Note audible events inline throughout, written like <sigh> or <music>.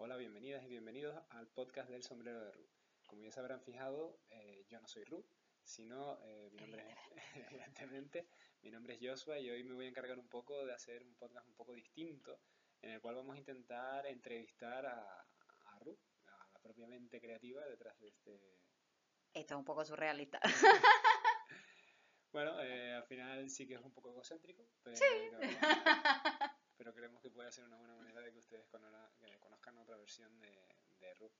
Hola, bienvenidas y bienvenidos al podcast del sombrero de Ruth. Como ya se habrán fijado, eh, yo no soy Ruth, sino eh, mi nombre es, <laughs> evidentemente, mi nombre es Joshua y hoy me voy a encargar un poco de hacer un podcast un poco distinto, en el cual vamos a intentar entrevistar a, a Ruth, a la propia mente creativa detrás de este... Esto es un poco surrealista. <laughs> bueno, eh, al final sí que es un poco egocéntrico, pero... Sí. <laughs> pero creemos que puede ser una buena manera de que ustedes conozcan otra versión de, de Ruth.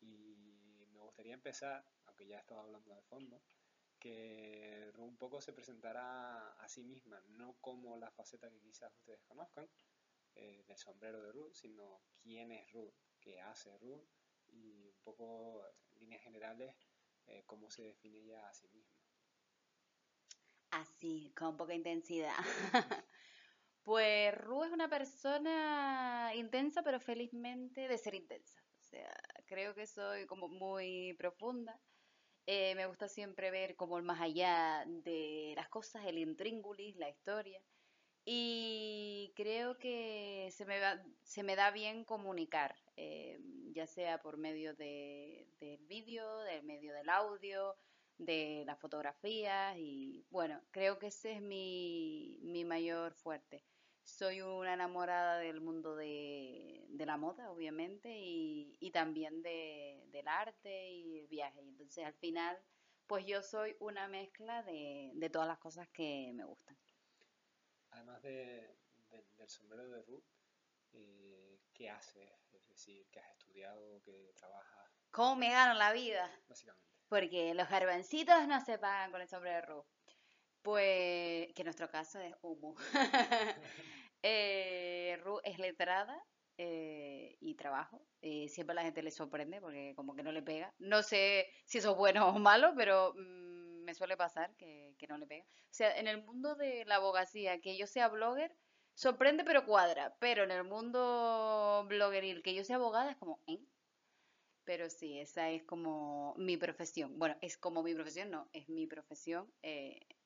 Y me gustaría empezar, aunque ya estaba hablando de fondo, que Ruth un poco se presentara a sí misma, no como la faceta que quizás ustedes conozcan eh, del sombrero de Ruth, sino quién es Ruth, qué hace Ruth y un poco en líneas generales eh, cómo se define ella a sí misma. Así, con poca intensidad. <laughs> Pues Ru es una persona intensa, pero felizmente de ser intensa. O sea, creo que soy como muy profunda. Eh, me gusta siempre ver como el más allá de las cosas, el intríngulis, la historia. Y creo que se me, se me da bien comunicar, eh, ya sea por medio de, del vídeo, del medio del audio, de las fotografías. Y bueno, creo que ese es mi, mi mayor fuerte soy una enamorada del mundo de, la moda, obviamente, y, y también de, del arte y el viaje. Entonces, al final, pues yo soy una mezcla de, de todas las cosas que me gustan. Además de, del sombrero de Ruth, eh, ¿qué haces? Es decir, ¿qué has estudiado? ¿Qué trabajas? ¿Cómo me gano la vida? Básicamente. Porque los garbancitos no se pagan con el sombrero de Ruth. Pues que en nuestro caso es humo. <laughs> eh, Ru es letrada eh, y trabajo. Eh, siempre la gente le sorprende porque como que no le pega. No sé si eso es bueno o malo, pero mm, me suele pasar que, que, no le pega. O sea, en el mundo de la abogacía, que yo sea blogger, sorprende pero cuadra. Pero en el mundo bloggeril, que yo sea abogada, es como, ¿eh? Pero sí, esa es como mi profesión. Bueno, es como mi profesión, no, es mi profesión.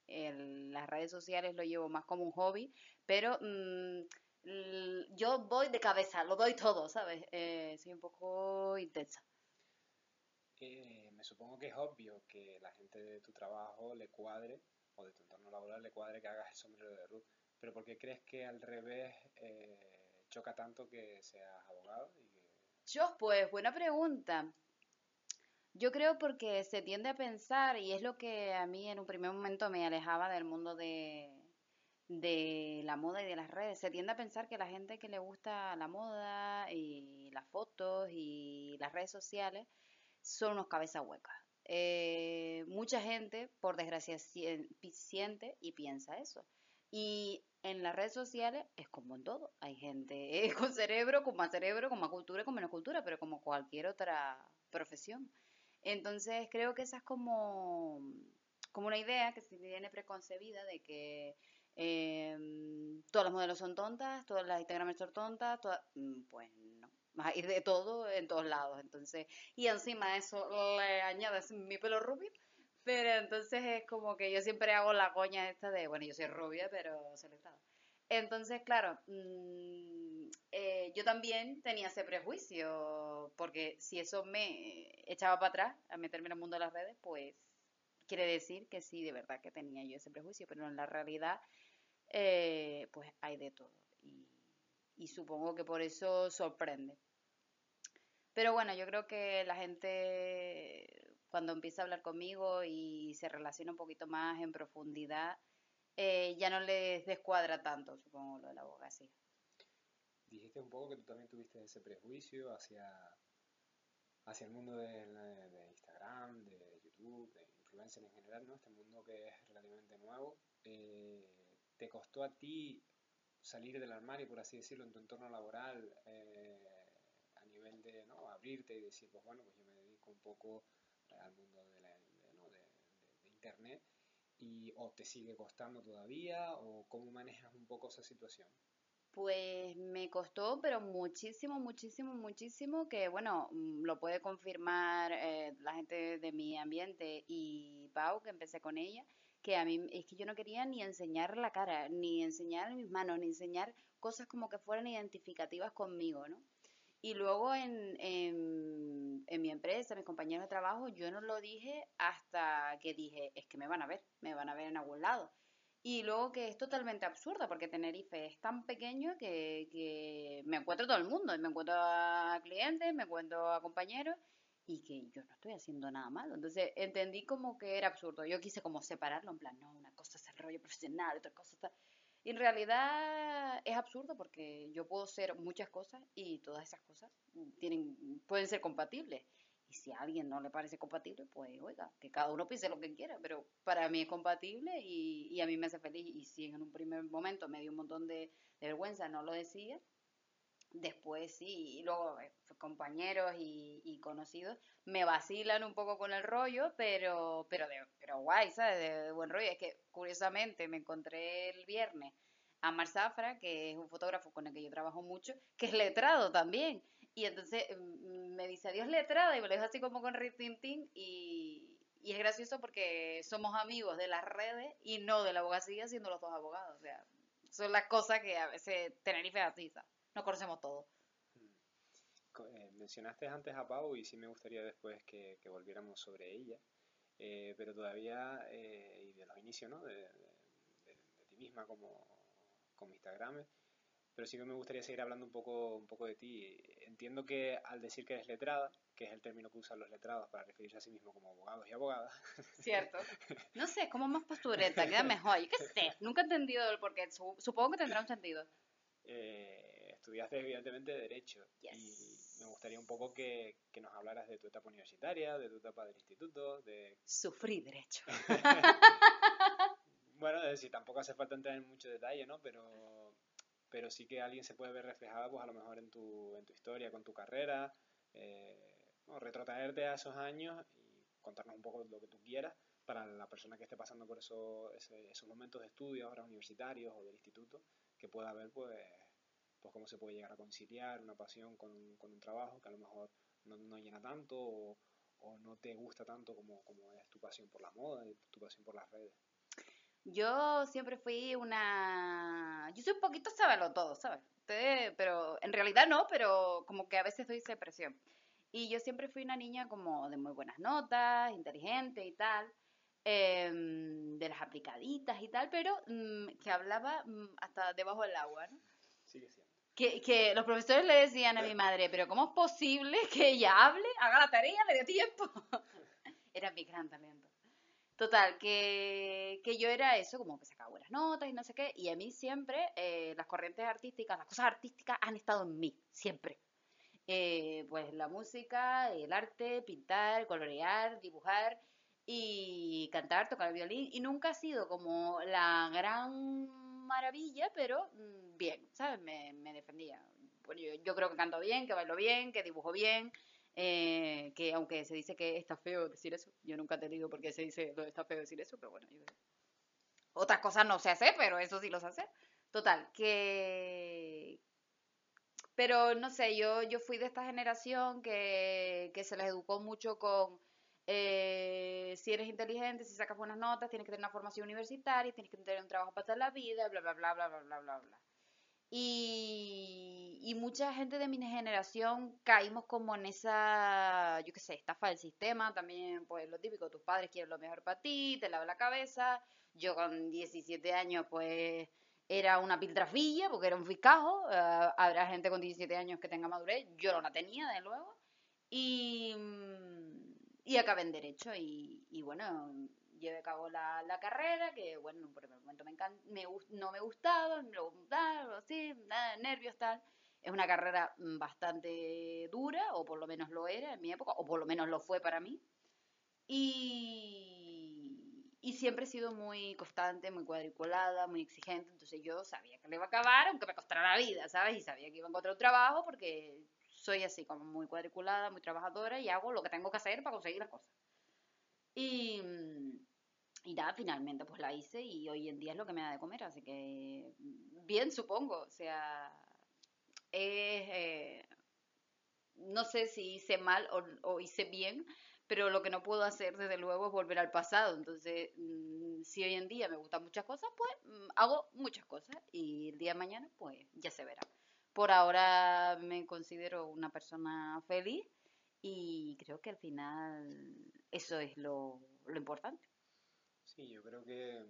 Eh, las redes sociales lo llevo más como un hobby, pero mm, yo voy de cabeza, lo doy todo, ¿sabes? Eh, soy un poco intensa. me supongo que es obvio que la gente de tu trabajo le cuadre, o de tu entorno laboral le cuadre que hagas el sombrero de Ruth, pero ¿por qué crees que al revés eh, choca tanto que seas abogado? Y Yo, pues, buena pregunta. Yo creo porque se tiende a pensar, y es lo que a mí en un primer momento me alejaba del mundo de, de la moda y de las redes, se tiende a pensar que la gente que le gusta la moda y las fotos y las redes sociales son unos cabezas huecas. Eh, mucha gente, por desgracia, siente y piensa eso. Y en las redes sociales es como en todo. Hay gente <laughs> con cerebro, con más cerebro, con más cultura, con menos cultura, pero como cualquier otra profesión. Entonces creo que esa es como, como una idea que se tiene preconcebida de que eh, todas las modelos son tontas, todas las Instagramers son tontas, todas, mm, pues no. Hay de todo en todos lados. Entonces, y encima de eso le añades mi pelo rubio. Pero entonces es como que yo siempre hago la coña esta de, bueno, yo soy rubia, pero celebrada. Entonces, claro, mm, eh, yo también tenía ese prejuicio, porque si eso me echaba para atrás a meterme en el mundo de las redes, pues quiere decir que sí, de verdad que tenía yo ese prejuicio, pero en la realidad, eh, pues hay de todo. Y, supongo que por eso sorprende. Pero bueno, yo creo que la gente cuando empieza a hablar conmigo y se relaciona un poquito más en profundidad, eh, ya no les descuadra tanto, supongo, lo de la abogacía. Dijiste un poco que tú también tuviste ese prejuicio hacia, hacia el mundo de, Instagram, de YouTube, de influencer en general, ¿no? Este mundo que es relativamente nuevo. Eh, ¿Te costó a ti salir del armario, por así decirlo, en tu entorno laboral eh, a nivel de ¿no? abrirte y decir, pues bueno, pues yo me dedico un poco al mundo de, la, de Internet y o te sigue costando todavía o cómo manejas un poco esa situación? Pues me costó, pero muchísimo, muchísimo, muchísimo, que bueno, mm, lo puede confirmar eh, la gente de mi ambiente y Pau, que empecé con ella, que a mí es que yo no quería ni enseñar la cara, ni enseñar mis manos, ni enseñar cosas como que fueran identificativas conmigo, ¿no? Y luego en, en, en, mi empresa, mis compañeros de trabajo, yo no lo dije hasta que dije, es que me van a ver, me van a ver en algún lado. Y luego que es totalmente absurdo, porque Tenerife es tan pequeño que, que me encuentro todo el mundo, me encuentro a clientes, me encuentro a compañeros, y que yo no estoy haciendo nada malo. Entonces entendí como que era absurdo. Yo quise como separarlo, en plan, no, una cosa es el rollo profesional, otra cosa está... Y en realidad es absurdo porque yo puedo ser muchas cosas y todas esas cosas tienen, pueden ser compatibles. Y si a alguien no le parece compatible, pues oiga, que cada uno piense lo que quiera, pero para mí es compatible y, y a mí me hace feliz. Y si en un primer momento me dio un montón de, de vergüenza, no lo decía, después sí, y luego eh, compañeros y, conocidos me vacilan un poco con el rollo, pero, pero, de, pero guay, ¿sabes? De, buen rollo. Es que curiosamente me encontré el viernes a Mar Zafra, que es un fotógrafo con el que yo trabajo mucho, que es letrado también. Y entonces mm, me dice, adiós letrada, y me lo dijo así como con Ritintín, y, y es gracioso porque somos amigos de las redes y no de la abogacía, siendo los dos abogados. O sea, son las cosas que a veces Tenerife así, ¿sabes? no conocemos todo. Eh, mencionaste antes a Pau y sí me gustaría después que, volviéramos sobre ella, eh, pero todavía, eh, y de los inicios, ¿no? De, ti misma como, como Instagram, pero sí que me gustaría seguir hablando un poco, un poco de ti. Entiendo que al decir que eres letrada, que es el término que usan los letrados para referirse a sí mismos como abogados y abogadas. Cierto. <laughs> No sé, como más postureta, queda mejor. Yo qué sé, nunca he entendido el porqué. Supongo que tendrá un sentido. Eh, estudiaste evidentemente Derecho y me gustaría un poco que, nos hablaras de tu etapa universitaria, de tu etapa del instituto, de... Sufrí Derecho. <laughs> bueno, es decir, tampoco hace falta entrar en mucho detalle, ¿no? Pero, pero sí que alguien se puede ver reflejada, pues a lo mejor en tu, en tu historia, con tu carrera, eh, retrotraerte a esos años y contarnos un poco lo que tú quieras para la persona que esté pasando por eso, esos momentos de estudio ahora universitarios o del instituto, que pueda ver pues pues cómo se puede llegar a conciliar una pasión con, un trabajo que a lo mejor no, llena tanto o, no te gusta tanto como, como es tu pasión por la moda y tu pasión por las redes. Yo siempre fui una... Yo soy un poquito sabelo todo, ¿sabes? pero en realidad no, pero como que a veces doy esa presión. Y yo siempre fui una niña como de muy buenas notas, inteligente y tal, em, de las aplicaditas y tal, pero mm, que hablaba mm, hasta debajo del agua, ¿no? Sigue siendo que, que, los profesores le decían a mi madre, pero ¿cómo es posible que ella hable, haga la tarea, le dé tiempo? <laughs> era mi gran talento. Total, que, que, yo era eso, como que sacaba buenas notas y no sé qué, y a mí siempre eh, las corrientes artísticas, las cosas artísticas han estado en mí, siempre. Eh, pues la música, el arte, pintar, colorear, dibujar y cantar, tocar el violín, y nunca ha sido como la gran maravilla, pero mm, bien, ¿sabes? Me, me defendía. Bueno, yo, yo, creo que canto bien, que bailo bien, que dibujo bien, eh, que aunque se dice que está feo decir eso, yo nunca te digo por qué se dice que está feo decir eso, pero bueno. Otras cosas no sé hacer, pero eso sí lo sé hacer. Total, que... Pero no sé, yo, yo fui de esta generación que, que se les educó mucho con eh, si eres inteligente, si sacas buenas notas, tienes que tener una formación universitaria, tienes que tener un trabajo para toda la vida, bla, bla, bla, bla, bla, bla, bla, bla. Y, mucha gente de mi generación caímos como en esa, yo qué sé, estafa del sistema, también pues lo típico, tus padres quieren lo mejor para ti, te lavan la cabeza, yo con 17 años pues era una piltrafilla porque era un fiscajo, uh, habrá gente con 17 años que tenga madurez, yo no la tenía de luego, y, y acabé en Derecho y, y bueno, llevé a cabo la, la carrera, que bueno, en un primer momento me, me no me gustaba, luego así, nada, nervios, tal. Es una carrera mm, bastante dura, o por lo menos lo era en mi época, o por lo menos lo fue para mí. Y, y siempre he sido muy constante, muy cuadriculada, muy exigente, entonces yo sabía que le iba a acabar, aunque me costara la vida, ¿sabes? Y sabía que iba a encontrar un trabajo porque soy así, como muy cuadriculada, muy trabajadora y hago lo que tengo que hacer para conseguir las cosas. Y, y nada, finalmente pues la hice y hoy en día es lo que me da de comer, así que bien supongo, o sea, eh, no sé si hice mal o, hice bien, pero lo que no puedo hacer desde luego es volver al pasado, entonces mm, si hoy en día me gustan muchas cosas, pues mm, hago muchas cosas y el día de mañana pues ya se verá. por ahora me considero una persona feliz y creo que al final eso es lo, importante. Sí, yo creo que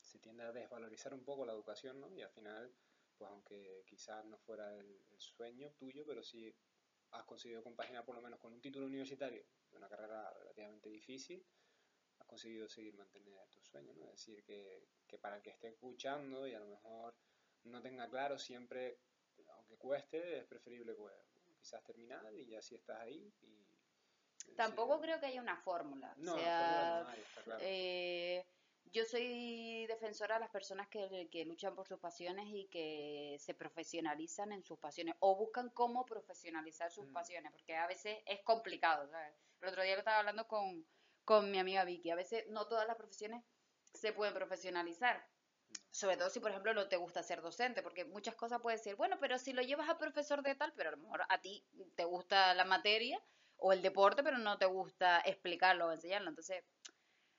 se tiende a desvalorizar un poco la educación, ¿no? Y al final, pues aunque quizás no fuera el, sueño tuyo, pero sí has conseguido compaginar por lo menos con un título universitario una carrera relativamente difícil, has conseguido seguir manteniendo tus sueños, ¿no? Es decir, que, que para el que esté escuchando y a lo mejor no tenga claro, siempre, aunque cueste, es preferible pues, quizás terminar y ya si estás ahí. Y, Tampoco creo que haya una fórmula. No, o sea, está claro. eh, yo soy defensora de las personas que, que, luchan por sus pasiones y que se profesionalizan en sus pasiones o buscan cómo profesionalizar sus mm. pasiones, porque a veces es complicado. El otro día lo estaba hablando con, con mi amiga Vicky, a veces no todas las profesiones se pueden profesionalizar sobre todo si, por ejemplo, no te gusta ser docente, porque muchas cosas puedes decir, bueno, pero si lo llevas a profesor de tal, pero a lo mejor a ti te gusta la materia o el deporte, pero no te gusta explicarlo o enseñarlo. Entonces,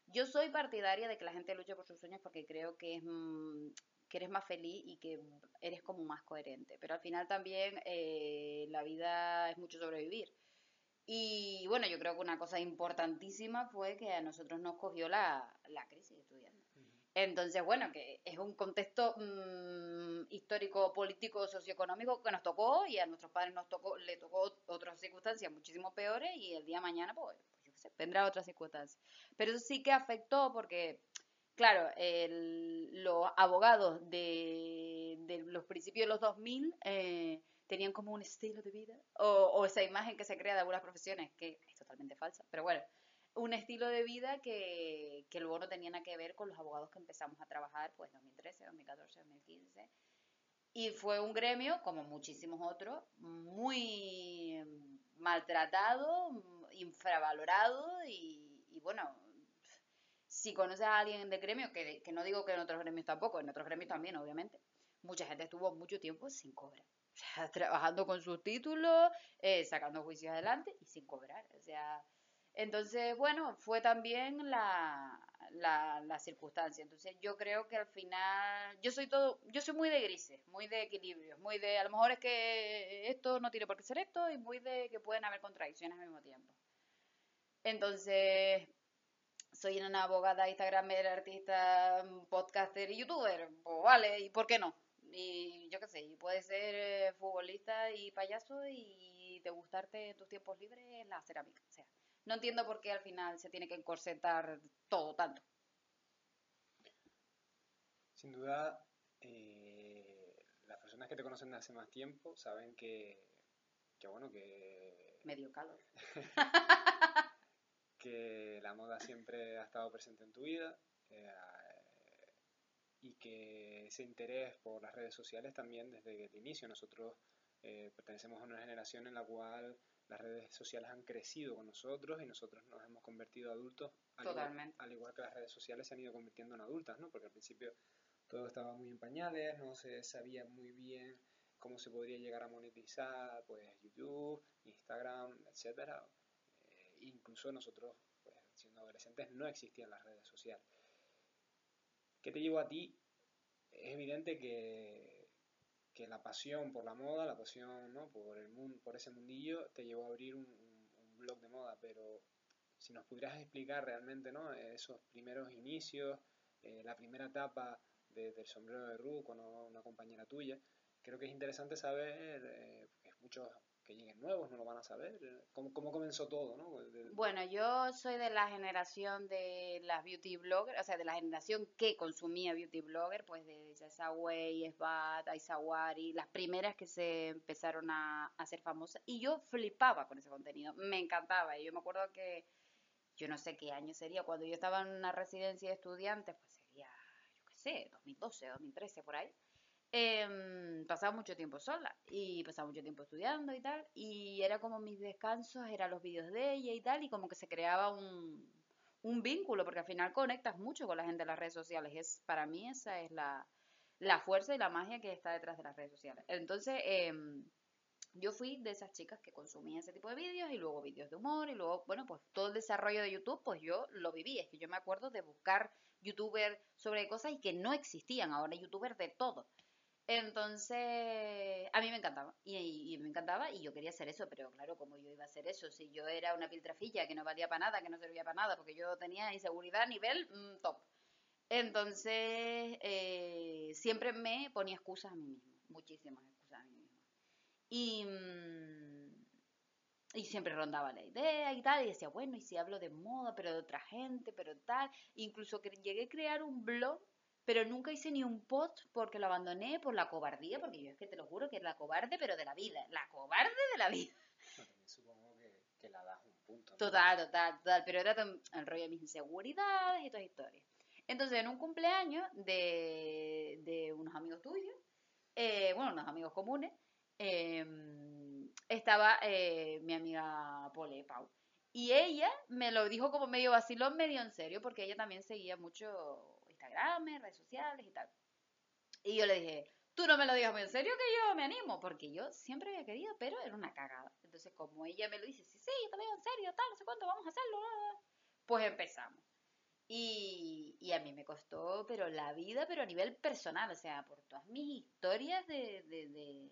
yo soy partidaria de que la gente luche por sus sueños porque creo que mm, eres más feliz y que eres como más coherente. Pero al final también eh, la vida es mucho sobrevivir. Y bueno, yo creo que una cosa importantísima fue que a nosotros nos cogió la, la crisis estudiando. Entonces, bueno, que es un contexto mm, histórico, político, socioeconómico que nos tocó y a nuestros padres nos tocó, le tocó otras circunstancias muchísimo peores y el día de mañana, pues, pues yo sé, vendrá otras circunstancias. Pero eso sí que afectó porque, claro, los abogados de, los principios de los 2000 eh, tenían como un estilo de vida o, o esa imagen que se crea de algunas profesiones que es totalmente falsa, pero bueno un estilo de vida que, que luego no tenía nada que ver con los abogados que empezamos a trabajar, pues 2013, 2014, 2015. Y fue un gremio, como muchísimos otros, muy maltratado, infravalorado y, bueno, si conoces a alguien de gremio, que, que, no digo que en otros gremios tampoco, en otros gremios también, obviamente, mucha gente estuvo mucho tiempo sin cobrar. O sea, <laughs> trabajando con sus títulos, eh, sacando juicios adelante y sin cobrar. O sea, entonces, bueno, fue también la, la, circunstancia. Entonces, yo creo que al final, yo soy todo, yo soy muy de grises, muy de equilibrio, muy de, a lo mejor es que esto no tiene por qué ser esto y muy de que pueden haber contradicciones al mismo tiempo. Entonces, soy una abogada, instagramer, artista, podcaster y youtuber, pues vale, ¿y por qué no? Y yo qué sé, y puedes ser eh, futbolista y payaso y te gustarte en tus tiempos libres la cerámica, o sea no entiendo por qué al final se tiene que encorsetar todo tanto. Sin duda, eh, las personas que te conocen de hace más tiempo saben que, que bueno, que... Medio calor. <laughs> que la moda siempre ha estado presente en tu vida eh, y que ese interés por las redes sociales también desde el inicio. Nosotros eh, pertenecemos a una generación en la cual las redes sociales han crecido con nosotros y nosotros nos hemos convertido adultos, al igual, al igual, que las redes sociales se han ido convirtiendo en adultas, ¿no? Porque al principio todo estaba muy en pañales, no se sabía muy bien cómo se podría llegar a monetizar, pues YouTube, Instagram, etcétera. Eh, incluso nosotros, pues, siendo adolescentes, no existían las redes sociales. ¿Qué te llevó a ti? Es evidente que que la pasión por la moda, la pasión por, el mundo, por ese mundillo, te llevó a abrir un, blog de moda, pero si nos pudieras explicar realmente ¿no? esos primeros inicios, eh, la primera etapa del sombrero de Ruth con una compañera tuya, creo que es interesante saber, eh, que lleguen nuevos no lo van a saber. ¿Cómo, cómo comenzó todo? ¿no? Bueno, yo soy de la generación de las beauty bloggers, o sea, de la generación que consumía beauty blogger, pues de Way, Esbat, Aizawari, las primeras que se empezaron a, hacer famosas. Y yo flipaba con ese contenido, me encantaba. Y yo me acuerdo que, yo no sé qué año sería, cuando yo estaba en una residencia de estudiantes, pues sería, yo qué sé, 2012, 2013, por ahí eh, pasaba mucho tiempo sola y pasaba mucho tiempo estudiando y tal. Y era como mis descansos, eran los vídeos de ella y tal, y como que se creaba un, un vínculo, porque al final conectas mucho con la gente en las redes sociales. Es, para mí esa es la, la fuerza y la magia que está detrás de las redes sociales. Entonces, eh, yo fui de esas chicas que consumía ese tipo de vídeos y luego vídeos de humor y luego, bueno, pues todo el desarrollo de YouTube, pues yo lo viví. Es que yo me acuerdo de buscar youtubers sobre cosas y que no existían ahora, youtubers de todo. Entonces, a mí me encantaba. Y, me encantaba y yo quería hacer eso, pero claro, como yo iba a hacer eso? Si yo era una piltrafilla que no valía para nada, que no servía para nada, porque yo tenía inseguridad a nivel mm, top. Entonces, eh, siempre me ponía excusas a mí misma, muchísimas excusas a mí misma. Y, mm, y siempre rondaba la idea y tal, y decía, bueno, y si hablo de moda, pero de otra gente, pero tal. Incluso que llegué a crear un blog pero nunca hice ni un post porque lo abandoné por la cobardía, porque yo es que te lo juro que es la cobarde, pero de la vida, la cobarde de la vida. también supongo que, la das un punto. Total, total, total, pero era el rollo de mis inseguridades y todas historias. Entonces, en un cumpleaños de, de unos amigos tuyos, eh, bueno, unos amigos comunes, em, estaba eh, mi amiga Pole Pau. Y ella me lo dijo como medio vacilón, medio en serio, porque ella también seguía mucho Instagram, redes sociales y tal. Y yo le dije, tú no me lo digas muy en serio que yo me animo, porque yo siempre había querido, pero era una cagada. Entonces, como ella me lo dice, sí, sí, yo te lo digo en serio, tal, no sé cuánto, vamos a hacerlo, pues empezamos. Y, y, a mí me costó, pero la vida, pero a nivel personal, o sea, por todas mis historias de, de, de,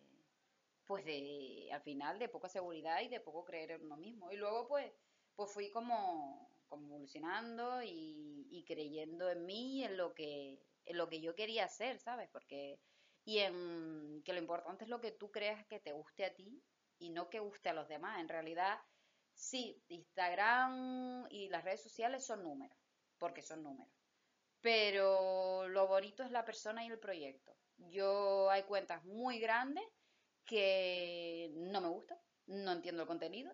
pues de, al final, de poca seguridad y de poco creer en uno mismo. Y luego, pues, pues fui como, evolucionando y, creyendo en mí, en lo que, en lo que yo quería hacer, ¿sabes? Porque, y en que lo importante es lo que tú creas que te guste a ti y no que guste a los demás. En realidad, sí, Instagram y las redes sociales son números, porque son números. Pero lo bonito es la persona y el proyecto. Yo hay cuentas muy grandes que no me gustan, no entiendo el contenido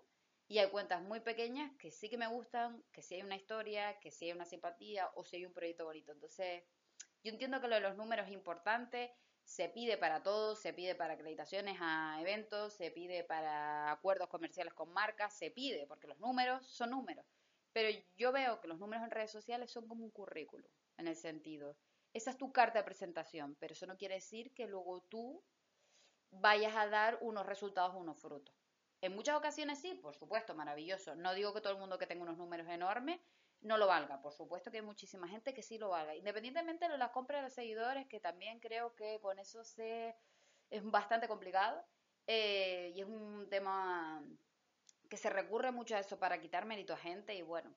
y hay cuentas muy pequeñas que sí que me gustan, que sí hay una historia, que sí hay una simpatía o si hay un proyecto bonito. Entonces, yo entiendo que lo de los números es importante, se pide para todo, se pide para acreditaciones a eventos, se pide para acuerdos comerciales con marcas, se pide, porque los números son números. Pero yo veo que los números en redes sociales son como un currículum, en el sentido, esa es tu carta de presentación, pero eso no quiere decir que luego tú vayas a dar unos resultados unos frutos. En muchas ocasiones sí, por supuesto, maravilloso. No digo que todo el mundo que tenga unos números enormes no lo valga. Por supuesto que hay muchísima gente que sí lo valga. Independientemente de las compras de los seguidores, que también creo que con eso se es bastante complicado. Eh, y es un tema que se recurre mucho a eso para quitar mérito a gente. Y bueno,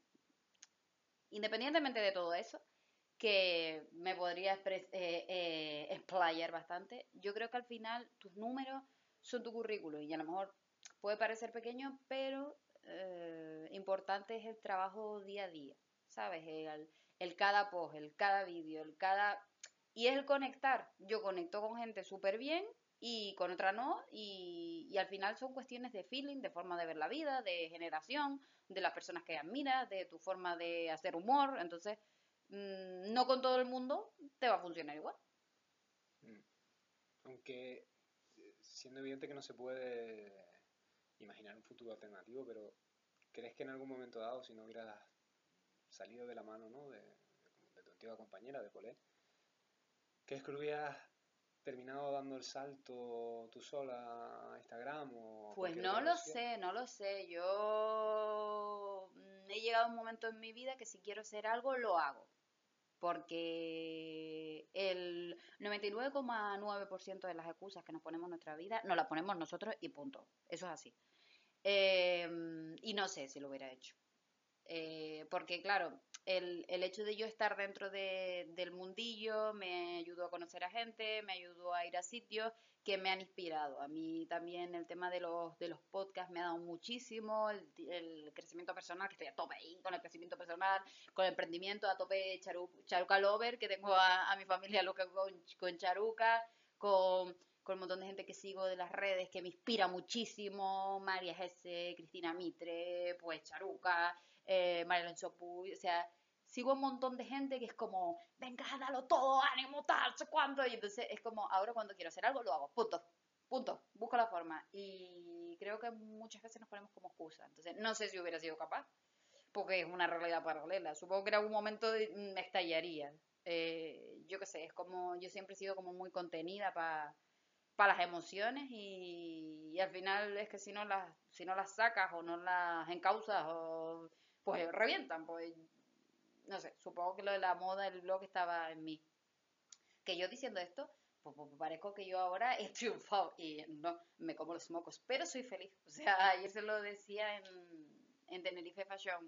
independientemente de todo eso, que me podría eh, eh, explayar bastante, yo creo que al final tus números son tu currículum y a lo mejor puede parecer pequeño, pero eh, importante es el trabajo día a día, ¿sabes? El, cada post, el cada vídeo, el cada... Y es el conectar. Yo conecto con gente súper bien y con otra no, y, al final son cuestiones de feeling, de forma de ver la vida, de generación, de las personas que admiras, de tu forma de hacer humor, entonces mm, no con todo el mundo te va a funcionar igual. Mm. Aunque eh, siendo evidente que no se puede imaginar un futuro alternativo, pero ¿crees que en algún momento dado, si no hubieras salido de la mano ¿no? de, tu antigua compañera de Colé, ¿crees que hubieras terminado dando el salto tú sola a Instagram? O pues no lo sé, no lo sé. Yo mm, he llegado a un momento en mi vida que si quiero hacer algo, lo hago. Porque el 99,9% de las excusas que nos ponemos en nuestra vida, nos las ponemos nosotros y punto. Eso es así. Em, y no sé si lo hubiera hecho. Eh, porque claro, el, el, hecho de yo estar dentro de, del mundillo me ayudó a conocer a gente, me ayudó a ir a sitios que me han inspirado. A mí también el tema de los, de los podcasts me ha dado muchísimo, el, crecimiento personal, que estoy a tope ahí con el crecimiento personal, con el emprendimiento, a tope Charuca Lover, que tengo a, a mi familia loca con, con Charuca, con con un montón de gente que sigo de las redes que me inspira muchísimo, María Gese, Cristina Mitre, pues Charuca, eh, María o sea, sigo un montón de gente que es como, venga, dalo todo, ánimo, tal, cuánto, y entonces es como, ahora cuando quiero hacer algo, lo hago, punto, punto, busco la forma, y creo que muchas veces nos ponemos como excusa, entonces no sé si hubiera sido capaz, porque es una realidad paralela, supongo que en algún momento me estallaría, eh, yo qué sé, es como, yo siempre he sido como muy contenida para para las emociones y, al final es que si no las si no las sacas o no las encausas o pues revientan pues no sé supongo que lo de la moda el blog estaba en mí que yo diciendo esto pues, pues, parezco que yo ahora he triunfado y no, me como los mocos, pero soy feliz. O sea, <laughs> ayer se lo decía en, en Tenerife Fashion.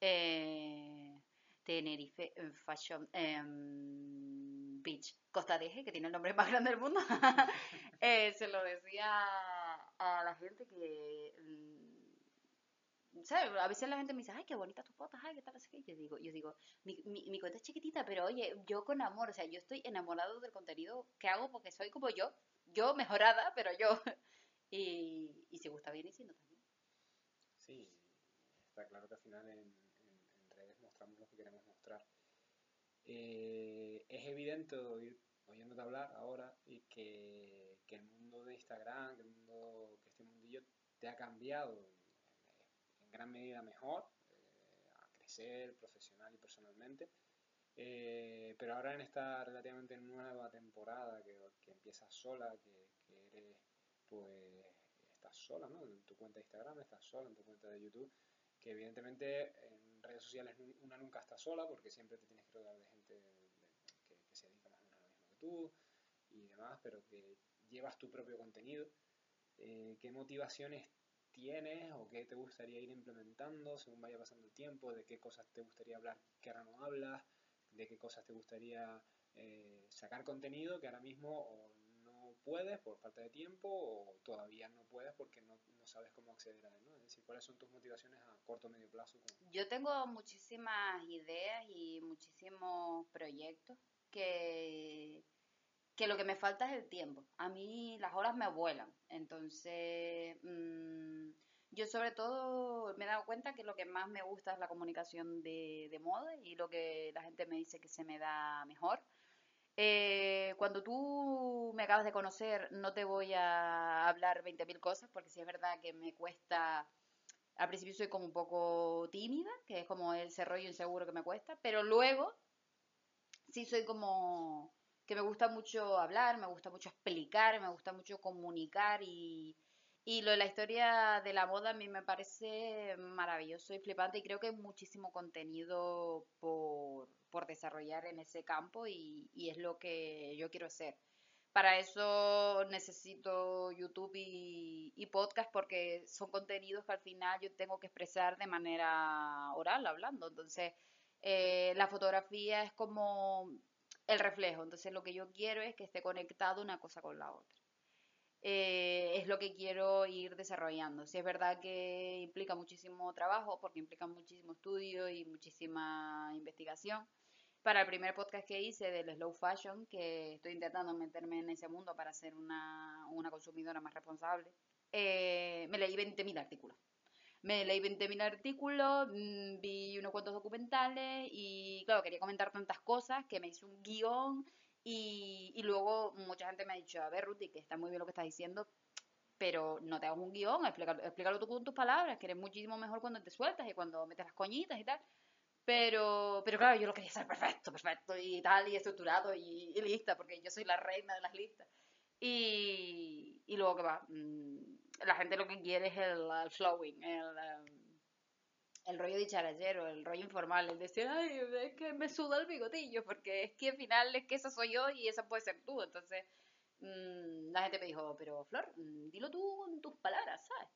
Eh, Tenerife Fashion em, Beach, Costa de que tiene el nombre más grande del mundo. <laughs> Eh, se lo decía a la gente que a veces la gente me dice, ay, qué bonita tus fotos, ay, qué tal, así que yo digo, yo digo, mi, mi, mi cuenta es chiquitita, pero oye, yo con amor, o sea, yo estoy enamorado del contenido que hago porque soy como yo, yo mejorada, pero yo, <laughs> y, y si gusta bien y si no también. Sí, está claro que al final en, redes mostramos lo que queremos mostrar. Eh, es evidente oyéndote hablar ahora y que, que el mundo de Instagram, que, el mundo, que este mundillo te ha cambiado gran medida mejor, eh, a crecer profesional y personalmente. Eh, pero ahora en esta relativamente nueva temporada que, que empiezas sola, que, eres, pues, estás sola, ¿no? En tu cuenta de Instagram, estás sola en tu cuenta de YouTube, que evidentemente en redes sociales una nunca está sola porque siempre te tienes que rodear de gente que, se dedica más o menos a lo mismo que tú y demás, pero que llevas tu propio contenido. Eh, ¿Qué motivaciones tienes o qué te gustaría ir implementando según vaya pasando el tiempo, de qué cosas te gustaría hablar que ahora no hablas, de qué cosas te gustaría eh, sacar contenido que ahora mismo o no puedes por falta de tiempo o todavía no puedes porque no, no sabes cómo acceder a él, ¿no? Es decir, ¿cuáles son tus motivaciones a corto o medio plazo? Yo tengo muchísimas ideas y muchísimos proyectos que que lo que me falta es el tiempo. A mí las horas me vuelan. Entonces, mm, yo sobre todo me he dado cuenta que lo que más me gusta es la comunicación de, de moda y lo que la gente me dice que se me da mejor. Eh, cuando tú me acabas de conocer, no te voy a hablar 20.000 cosas, porque sí es verdad que me cuesta. Al principio soy como un poco tímida, que es como ese rollo inseguro que me cuesta, pero luego sí soy como que me gusta mucho hablar, me gusta mucho explicar, me gusta mucho comunicar y, y lo de la historia de la moda a mí me parece maravilloso y flipante y creo que hay muchísimo contenido por, por desarrollar en ese campo y, y, es lo que yo quiero hacer. Para eso necesito YouTube y, y, podcast porque son contenidos que al final yo tengo que expresar de manera oral, hablando. Entonces, eh, la fotografía es como el reflejo. Entonces lo que yo quiero es que esté conectado una cosa con la otra. Eh, es lo que quiero ir desarrollando. Si es verdad que implica muchísimo trabajo, porque implica muchísimo estudio y muchísima investigación. Para el primer podcast que hice del slow fashion, que estoy intentando meterme en ese mundo para ser una, consumidora más responsable, eh, me leí 20.000 artículos me leí 20.000 artículos, mm, vi unos cuantos documentales y claro, quería comentar tantas cosas que me hice un guion y, y luego mucha gente me ha dicho, a ver Ruti, que está muy bien lo que estás diciendo, pero no te hagas un guion, explícalo, explícalo tú con tus palabras, que eres muchísimo mejor cuando te sueltas y cuando metes las coñitas y tal. Pero, pero claro, yo lo quería hacer perfecto, perfecto y tal, y estructurado y, lista, porque yo soy la reina de las listas. Y, y luego que va, mm, la gente lo que quiere es el, flowing, el, um, el rollo dicharachero, el rollo informal, el decir, ay, es que me suda el bigotillo, porque es que al final es que esa soy yo y esa puede ser tú. Entonces, mm, la gente me dijo, pero Flor, mm, dilo tú con tus palabras, ¿sabes?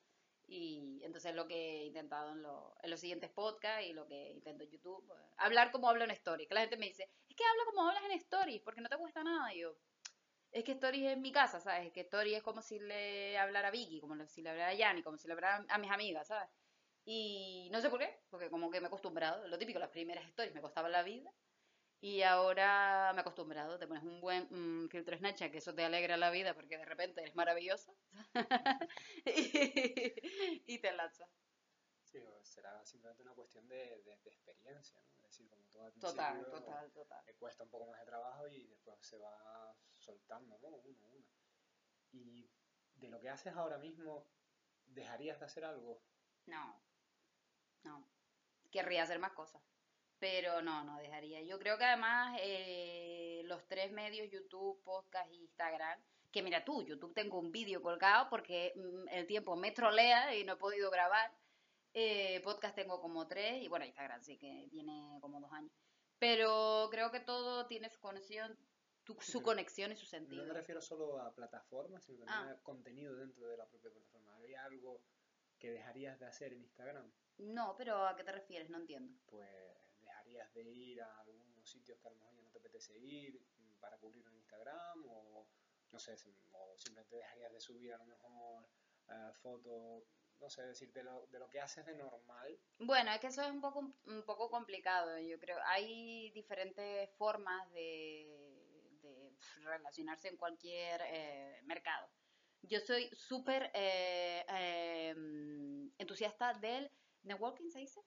Y entonces lo que he intentado en, en los siguientes podcasts y lo que intento en YouTube, hablar como hablo en stories. Que la gente me dice, es que habla como hablas en stories, porque no te cuesta nada. Y yo, es que Stories es mi casa, ¿sabes? Es que Stories es como si le hablara a Vicky, como si le hablara a Yanni, como si le hablara a mis amigas, ¿sabes? Y no sé por qué, porque como que me he acostumbrado. Lo típico, las primeras stories me costaban la vida. Y ahora me he acostumbrado. Te pones un buen mm, filtro Snapchat, que eso te alegra la vida porque de repente eres maravillosa. <laughs> y, te lanza. Sí, será simplemente una cuestión de, de, experiencia, ¿no? Decir, como todo Total, total, total. Me cuesta un poco más de trabajo y después se va soltando, ¿no? Uno uno. Y de lo que haces ahora mismo, ¿dejarías de hacer algo? No, no. Querría hacer más cosas, pero no, no dejaría. Yo creo que además eh, los tres medios, YouTube, podcast e Instagram, que mira tú, YouTube tengo un vídeo colgado porque mm, el tiempo me trolea y no he podido grabar. Eh, podcast tengo como tres y bueno, Instagram sí que tiene como dos años. Pero creo que todo tiene su conexión, su conexión y su sentido. No me refiero solo a plataformas, sino también ah. a contenido dentro de la propia plataforma. ¿Había algo que dejarías de hacer en Instagram? No, pero ¿a qué te refieres? No entiendo. Pues dejarías de ir a algunos sitios que a lo mejor ya no te apetece ir para cubrirlo en Instagram o no sé, o simplemente dejarías de subir a lo mejor eh, fotos no sé, decir, de lo, de lo que haces de normal. Bueno, es que eso es un poco, un poco complicado, yo creo. Hay diferentes formas de, de relacionarse en cualquier eh, mercado. Yo soy súper eh, em, entusiasta del networking, ¿se dice?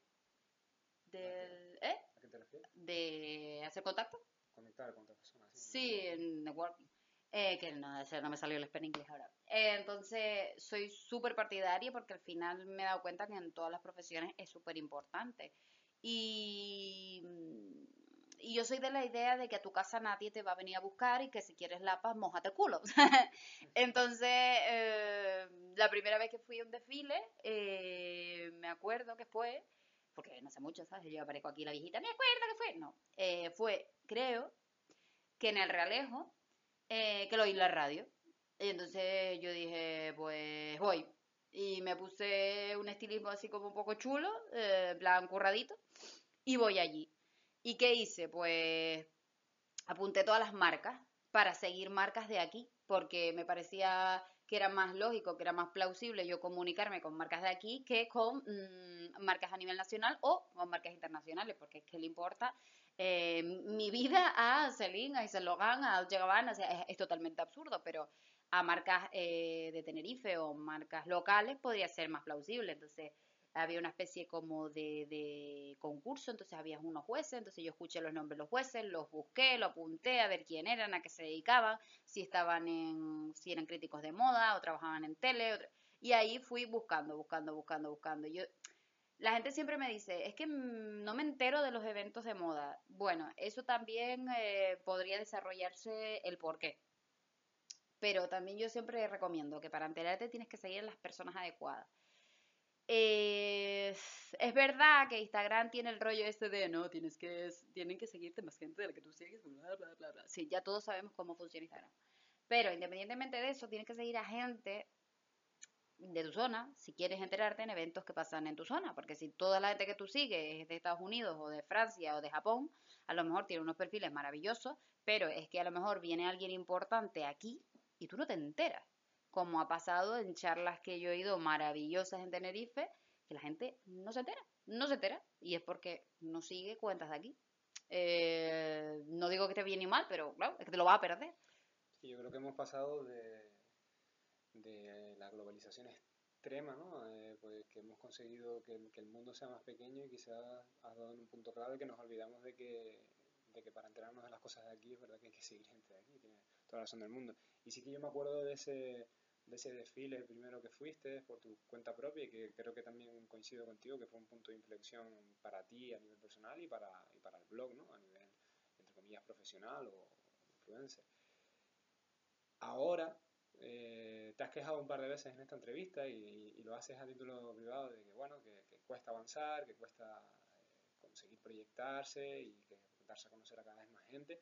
Del, ¿eh? ¿A qué te refieres? De hacer contacto. Conectar con otras personas. Sí, en networking. Eh, que no, no me salió el spell inglés ahora. Eh, entonces, soy súper partidaria porque al final me he dado cuenta que en todas las profesiones es súper importante. Y, y yo soy de la idea de que a tu casa nadie te va a venir a buscar y que si quieres lapas, mojate el culo. <laughs> entonces, eh, la primera vez que fui a un desfile, me acuerdo que fue, porque no sé mucho, ¿sabes? Yo aparezco aquí la viejita, me acuerdo que fue. No, fue, creo, que en el Realejo eh, que lo oí en la radio. Y entonces yo dije, pues voy. Y me puse un estilismo así como un poco chulo, eh, plan curradito, y voy allí. ¿Y qué hice? Pues apunté todas las marcas para seguir marcas de aquí, porque me parecía que era más lógico, que era más plausible yo comunicarme con marcas de aquí que con mm, marcas a nivel nacional o con marcas internacionales, porque es que le importa eh, mi vida a Celine, a Logan, a Dolce Gabbana, es, totalmente absurdo, pero a marcas eh, de Tenerife o marcas locales podría ser más plausible. Entonces había una especie como de, concurso, entonces había unos jueces, entonces yo escuché los nombres de los jueces, los busqué, lo apunté a ver quién eran, a qué se dedicaban, si estaban en, si eran críticos de moda o trabajaban en tele, y ahí fui buscando, buscando, buscando, buscando. Yo la gente siempre me dice, es que no me entero de los eventos de moda. Bueno, eso también eh, podría desarrollarse el por qué. Pero también yo siempre recomiendo que para enterarte tienes que seguir a las personas adecuadas. Eh, es verdad que Instagram tiene el rollo este de no, tienes que, tienen que seguirte más gente de la que tú sigues, bla, bla, bla, bla. Sí, ya todos sabemos cómo funciona Instagram. Pero independientemente de eso, tienes que seguir a gente de tu zona, si quieres enterarte en eventos que pasan en tu zona, porque si toda la gente que tú sigues es de Estados Unidos o de Francia o de Japón, a lo mejor tiene unos perfiles maravillosos, pero es que a lo mejor viene alguien importante aquí y tú no te enteras, como ha pasado en charlas que yo he ido maravillosas en Tenerife, que la gente no se entera, no se entera, y es porque no sigue cuentas de aquí. Eh, no digo que esté bien ni mal, pero claro, es que te lo va a perder. Sí, yo creo que hemos pasado de de la globalización extrema, ¿no? Eh, pues que hemos conseguido que, el mundo sea más pequeño y quizás has dado en un punto clave que nos olvidamos de que, de que para enterarnos de las cosas de aquí es verdad que hay que seguir gente de aquí, tiene toda la razón del mundo. Y sí que yo me acuerdo de ese, de ese desfile primero que fuiste por tu cuenta propia y que creo que también coincido contigo que fue un punto de inflexión para ti a nivel personal y para, y para el blog, ¿no? A nivel, entre comillas, profesional o influencer. Ahora, eh, te has quejado un par de veces en esta entrevista y, lo haces a título privado de que, bueno, que, cuesta avanzar, que cuesta eh, conseguir proyectarse y que darse a conocer a cada vez más gente,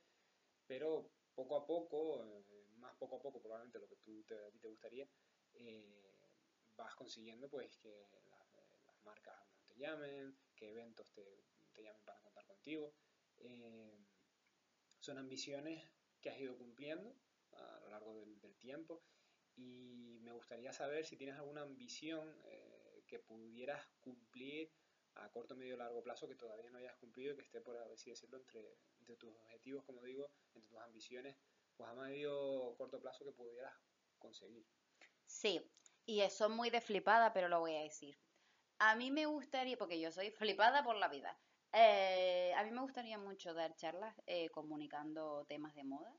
pero poco a poco, eh, más poco a poco probablemente lo que tú te, a ti te gustaría, vas consiguiendo pues que las, marcas te llamen, que eventos te, te llamen para contar contigo. son ambiciones que has ido cumpliendo a lo largo del, tiempo y me gustaría saber si tienes alguna ambición eh, que pudieras cumplir a corto, medio largo plazo que todavía no hayas cumplido, que esté por así decirlo entre, entre tus objetivos, como digo, entre tus ambiciones, pues a medio corto plazo que pudieras conseguir. Sí, y eso muy de flipada, pero lo voy a decir. A mí me gustaría, porque yo soy <laughs> flipada por la vida, eh, a mí me gustaría mucho dar charlas eh, comunicando temas de moda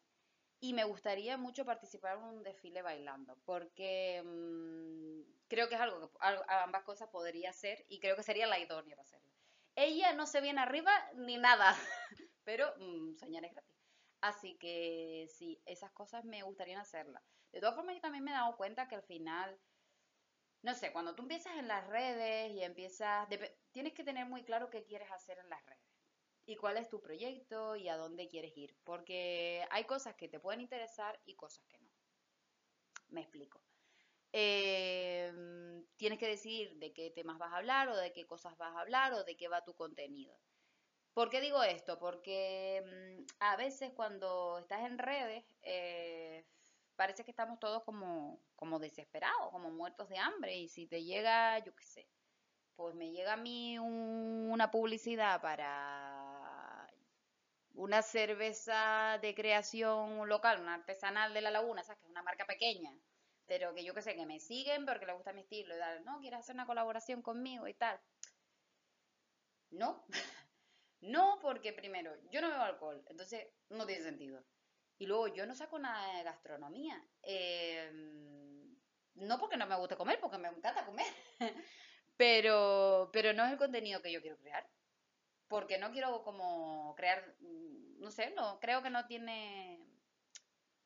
y me gustaría mucho participar en un desfile bailando, porque mm, creo que es algo que ambas cosas podría ser y creo que sería la idónea para hacerlo. Ella no se viene arriba ni nada, <laughs> pero mmm, soñar es gratis. Así que sí, esas cosas me gustaría hacerlas. De todas formas, yo también me he dado cuenta que al final, no sé, cuando tú empiezas en las redes y empiezas, tienes que tener muy claro qué quieres hacer en las redes. Y cuál es tu proyecto y a dónde quieres ir. Porque hay cosas que te pueden interesar y cosas que no. Me explico. Em, tienes que decidir de qué temas vas a hablar o de qué cosas vas a hablar o de qué va tu contenido. ¿Por qué digo esto? Porque mm, a veces cuando estás en redes eh, parece que estamos todos como, como desesperados, como muertos de hambre y si te llega, yo qué sé, pues me llega a mí una publicidad para una cerveza de creación local, una artesanal de la laguna, ¿sabes? Que es una marca pequeña, pero que yo qué sé, que me siguen porque les gusta mi estilo y tal, no, quieres hacer una colaboración conmigo y tal. No, <laughs> no porque primero, yo no bebo alcohol, entonces no tiene sentido. Y luego yo no saco nada de gastronomía. Em, no porque no me guste comer, porque me encanta comer. <laughs> pero, pero no es el contenido que yo quiero crear. Porque no quiero como crear, mm, no sé, no, creo que no tiene,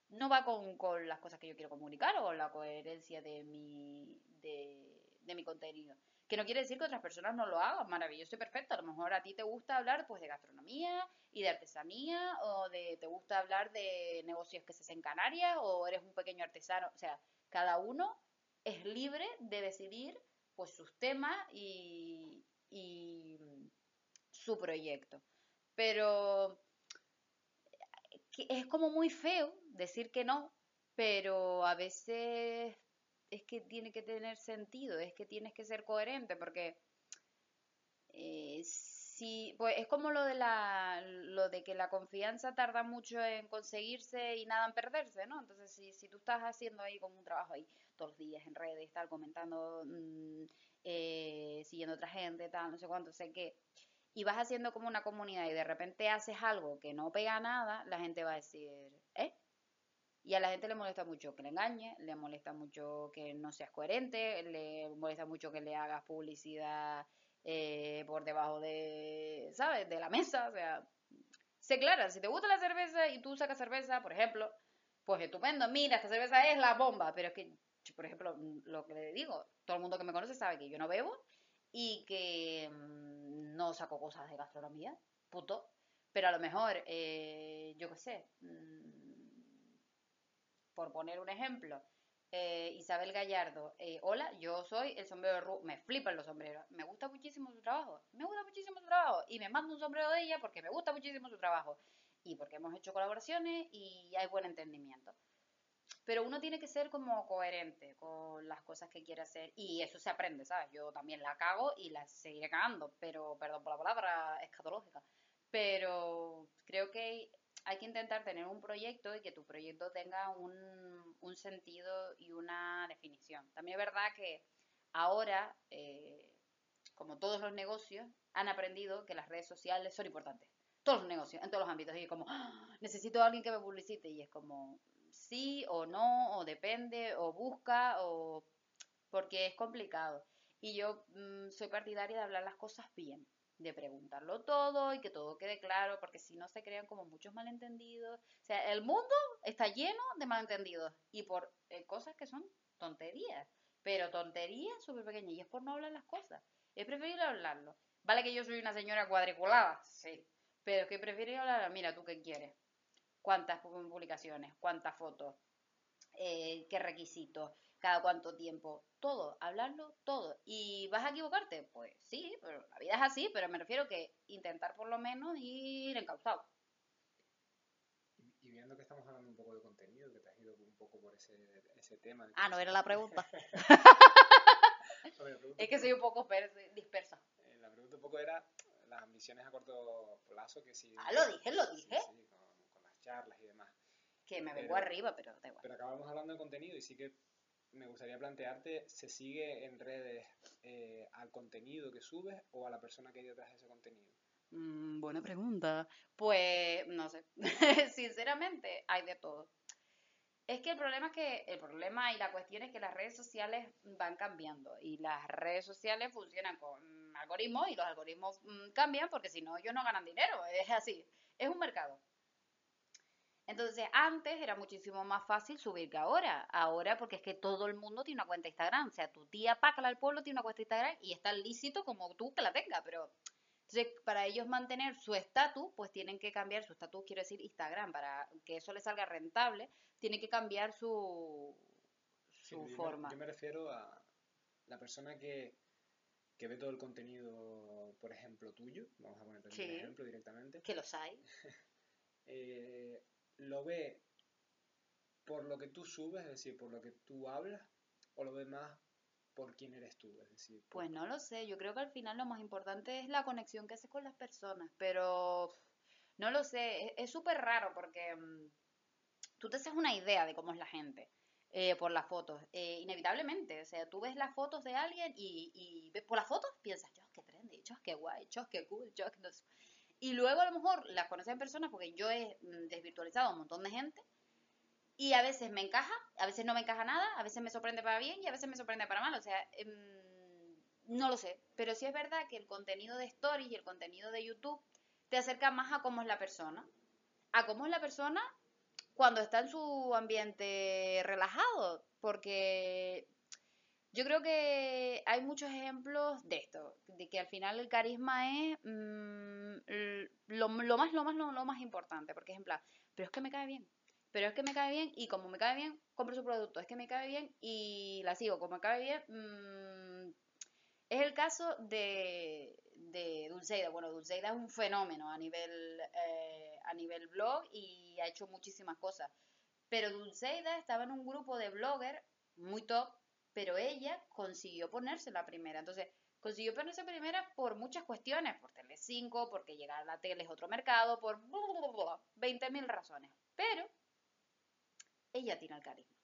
no va con, con las cosas que yo quiero comunicar o la coherencia de mi, de, de mi contenido. Que no quiere decir que otras personas no lo hagan, maravilloso y perfecto. A lo mejor a ti te gusta hablar pues de gastronomía y de artesanía o de te gusta hablar de negocios que se hacen en Canarias o eres un pequeño artesano. O sea, cada uno es libre de decidir pues sus temas y, y su proyecto. Pero es como muy feo decir que no, pero a veces es que tiene que tener sentido, es que tienes que ser coherente, porque eh, si, pues es como lo de la, lo de que la confianza tarda mucho en conseguirse y nada en perderse, ¿no? Entonces, si, si tú estás haciendo ahí como un trabajo ahí todos los días en redes, tal, comentando, mm, eh, siguiendo otra gente, tal, no sé cuánto, sé qué, y vas haciendo como una comunidad y de repente haces algo que no pega nada, la gente va a decir, ¿eh? Y a la gente le molesta mucho que le engañe, le molesta mucho que no seas coherente, le molesta mucho que le hagas publicidad eh, por debajo de, ¿sabes? De la mesa. O sea, sé clara, si te gusta la cerveza y tú sacas cerveza, por ejemplo, pues estupendo, mira, esta cerveza es la bomba. Pero es que, por ejemplo, lo que le digo, todo el mundo que me conoce sabe que yo no bebo y que mm, no saco cosas de gastronomía, puto. Pero a lo mejor, eh, yo qué sé. Mm, por poner un ejemplo, eh, Isabel Gallardo, eh, hola, yo soy el sombrero Ru, me flipan los sombreros, me gusta muchísimo su trabajo, me gusta muchísimo su trabajo y me mando un sombrero de ella porque me gusta muchísimo su trabajo y porque hemos hecho colaboraciones y hay buen entendimiento. Pero uno tiene que ser como coherente con las cosas que quiere hacer y eso se aprende, ¿sabes? Yo también la cago y la seguiré cagando, pero perdón por la palabra escatológica, pero creo que hay que intentar tener un proyecto y que tu proyecto tenga un, sentido y una definición. También es verdad que ahora, eh, como todos los negocios, han aprendido que las redes sociales son importantes. Todos los negocios, en todos los ámbitos. Y es como, ¡Ah! necesito a alguien que me publicite. Y es como, sí o no, o depende, o busca, o porque es complicado. Y yo mm, soy partidaria de hablar las cosas bien de preguntarlo todo y que todo quede claro, porque si no se crean como muchos malentendidos. O sea, el mundo está lleno de malentendidos y por eh, cosas que son tonterías, pero tonterías súper pequeñas y es por no hablar las cosas. Es preferible hablarlo. Vale que yo soy una señora cuadriculada, sí, pero es que prefiero hablar, mira, ¿tú qué quieres? ¿Cuántas publicaciones? ¿Cuántas fotos? Eh, ¿Qué requisitos? cada cuánto tiempo, todo, hablarlo todo. ¿Y vas a equivocarte? Pues sí, pero la vida es así, pero me refiero que intentar por lo menos ir encauzado. Y, viendo que estamos hablando un poco de contenido, que te has ido un poco por ese, ese tema. Ah, no era la <laughs> pregunta. es que soy un poco dispersa. Eh, la pregunta un poco era las ambiciones a corto plazo, que si... Ah, lo dije, lo dije. Sí, las charlas y demás. Que me vengo arriba, pero da igual. Pero acabamos hablando de contenido y sí que me gustaría plantearte, ¿se sigue en redes eh, al contenido que subes o a la persona que hay detrás de ese contenido? Mm, buena pregunta. Pues no sé. <laughs> Sinceramente, hay de todo. Es que el problema es que el problema y la cuestión es que las redes sociales van cambiando y las redes sociales funcionan con algoritmos y los algoritmos mm, cambian porque si no ellos no ganan dinero, es así, es un mercado. Entonces, antes era muchísimo más fácil subir que ahora. Ahora, porque es que todo el mundo tiene una cuenta Instagram. O sea, tu tía Pácala al pueblo tiene una cuenta Instagram y está lícito como tú que la tenga. Pero, entonces para ellos mantener su estatus, pues tienen que cambiar su estatus, quiero decir Instagram, para que eso les salga rentable, tienen que cambiar su, su forma. yo me refiero a la persona que que ve todo el contenido, por ejemplo, tuyo, vamos a poner un ejemplo directamente. Que los hay. <laughs> Eh, lo ve por lo que tú subes, es decir, por lo que tú hablas, o lo ve más por quién eres tú, es decir. Pues no lo sé, yo creo que al final lo más importante es la conexión que haces con las personas, pero no lo sé, es súper raro porque mm, tú te haces una idea de cómo es la gente. Eh, por las fotos, eh, inevitablemente. O sea, tú ves las fotos de alguien y, y por las fotos piensas, yo, qué trendy, yo, qué guay, yo, qué cool, qué no Y luego a lo mejor las conoces en persona porque yo he mm, desvirtualizado a un montón de gente y a veces me encaja, a veces no me encaja nada, a veces me sorprende para bien y a veces me sorprende para mal. O sea, em, no lo sé. Pero sí es verdad que el contenido de Stories y el contenido de YouTube te acerca más a cómo es la persona. A cómo es la persona cuando está en su ambiente relajado, porque yo creo que hay muchos ejemplos de esto, de que al final el carisma es mm, lo, más, lo más, lo, más importante, porque ejemplo, pero es que me cae bien, pero es que me cae bien y como me cae bien, compro su producto, es que me cae bien y la sigo, como me cae bien, mm, es el caso de, de Dulceida. Bueno, Dulceida es un fenómeno a nivel, eh, a nivel blog y ha hecho muchísimas cosas. Pero Dulceida estaba en un grupo de bloggers muy top, pero ella consiguió ponerse la primera. Entonces, consiguió ponerse primera por muchas cuestiones, por Tele5, porque llegar a la tele es otro mercado, por 20.000 razones. Pero ella tiene el carisma.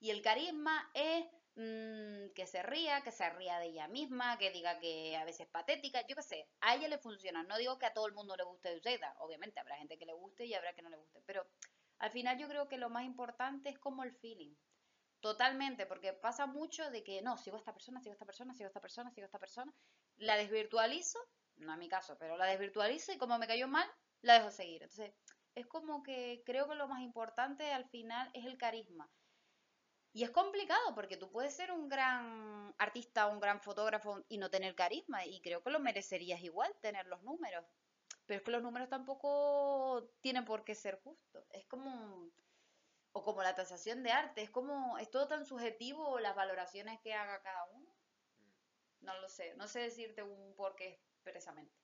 Y el carisma es Mm, que se ría, que se ría de ella misma, que diga que a veces es patética, yo qué sé, a ella le funciona. No digo que a todo el mundo le guste Dulceida, obviamente habrá gente que le guste y habrá que no le guste, pero al final yo creo que lo más importante es como el feeling. Totalmente, porque pasa mucho de que no, sigo a esta persona, sigo a esta persona, sigo a esta persona, sigo esta persona, la desvirtualizo, no es mi caso, pero la desvirtualizo y como me cayó mal, la dejo seguir. Entonces, es como que creo que lo más importante al final es el carisma. Y es complicado porque tú puedes ser un gran artista, un gran fotógrafo y no tener carisma. Y creo que lo merecerías igual, tener los números. Pero es que los números tampoco tienen por qué ser justos. Es como, o como la tasación de arte, es como, es todo tan subjetivo las valoraciones que haga cada uno. No lo sé, no sé decirte un por qué expresamente.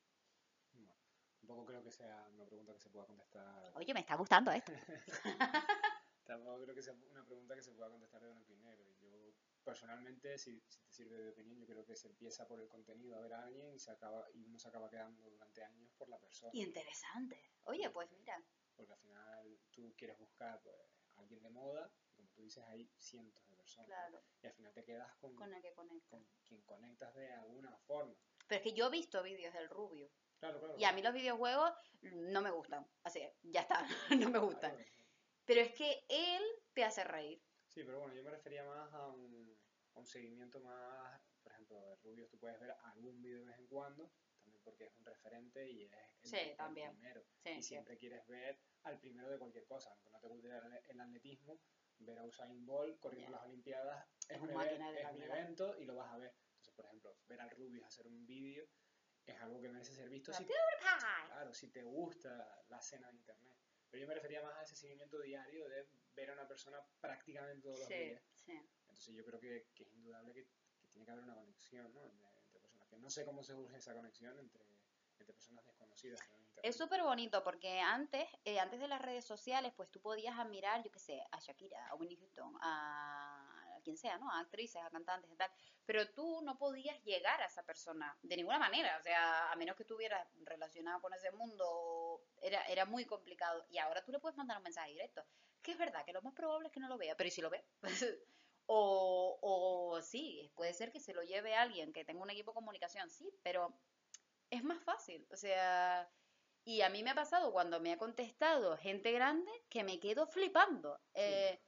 No, tampoco creo que sea una pregunta que se pueda contestar. Oye, me está gustando esto. <laughs> Tampoco creo que sea una pregunta que se pueda contestar de blanco y negro. Yo, personalmente, si, si, te sirve de opinión, yo creo que se empieza por el contenido a ver a alguien y, se acaba, y uno se acaba quedando durante años por la persona. Interesante. Oye, pues mira. Porque al final tú quieres buscar pues, alguien de moda, y como tú dices, hay cientos de personas. Claro. Y al final te quedas con, con el que conectas. Con quien conectas de alguna forma. Pero es que yo he visto vídeos del Rubio. Claro, claro. Y a mí los videojuegos no me gustan. Así, ya está, <laughs> no me gustan. Pero es que él te hace reír. Sí, pero bueno, yo me refería más a un, a un seguimiento más, por ejemplo, de Rubios tú puedes ver algún vídeo de vez en cuando, porque es un referente y es el, primero. y siempre quieres ver al primero de cualquier cosa, aunque no te guste el, atletismo, ver a Usain Bolt corriendo las Olimpiadas es, un, evento y lo vas a ver. Entonces, por ejemplo, ver al Rubius hacer un vídeo es algo que merece ser visto si, claro, si te gusta la escena de internet. Pero yo me refería más a ese seguimiento diario de ver a una persona prácticamente todos los días. Entonces yo creo que, que es indudable que, tiene que haber una conexión ¿no? entre, no sé cómo se surge esa conexión entre, entre personas desconocidas. Es súper bonito porque antes, eh, antes de las redes sociales, pues tú podías admirar, yo qué sé, a Shakira, a Winnie Houston, a quien sea, ¿no? A actrices, a cantantes y tal. Pero tú no podías llegar a esa persona de ninguna manera. O sea, a menos que estuvieras relacionado con ese mundo, era, era muy complicado. Y ahora tú le puedes mandar un mensaje directo. Que es verdad, que lo más probable es que no lo vea, pero ¿y si lo ve? <laughs> o, o sí, puede ser que se lo lleve alguien que tenga un equipo de comunicación, sí, pero es más fácil. O sea, y a mí me ha pasado cuando me ha contestado gente grande que me quedo flipando. Eh,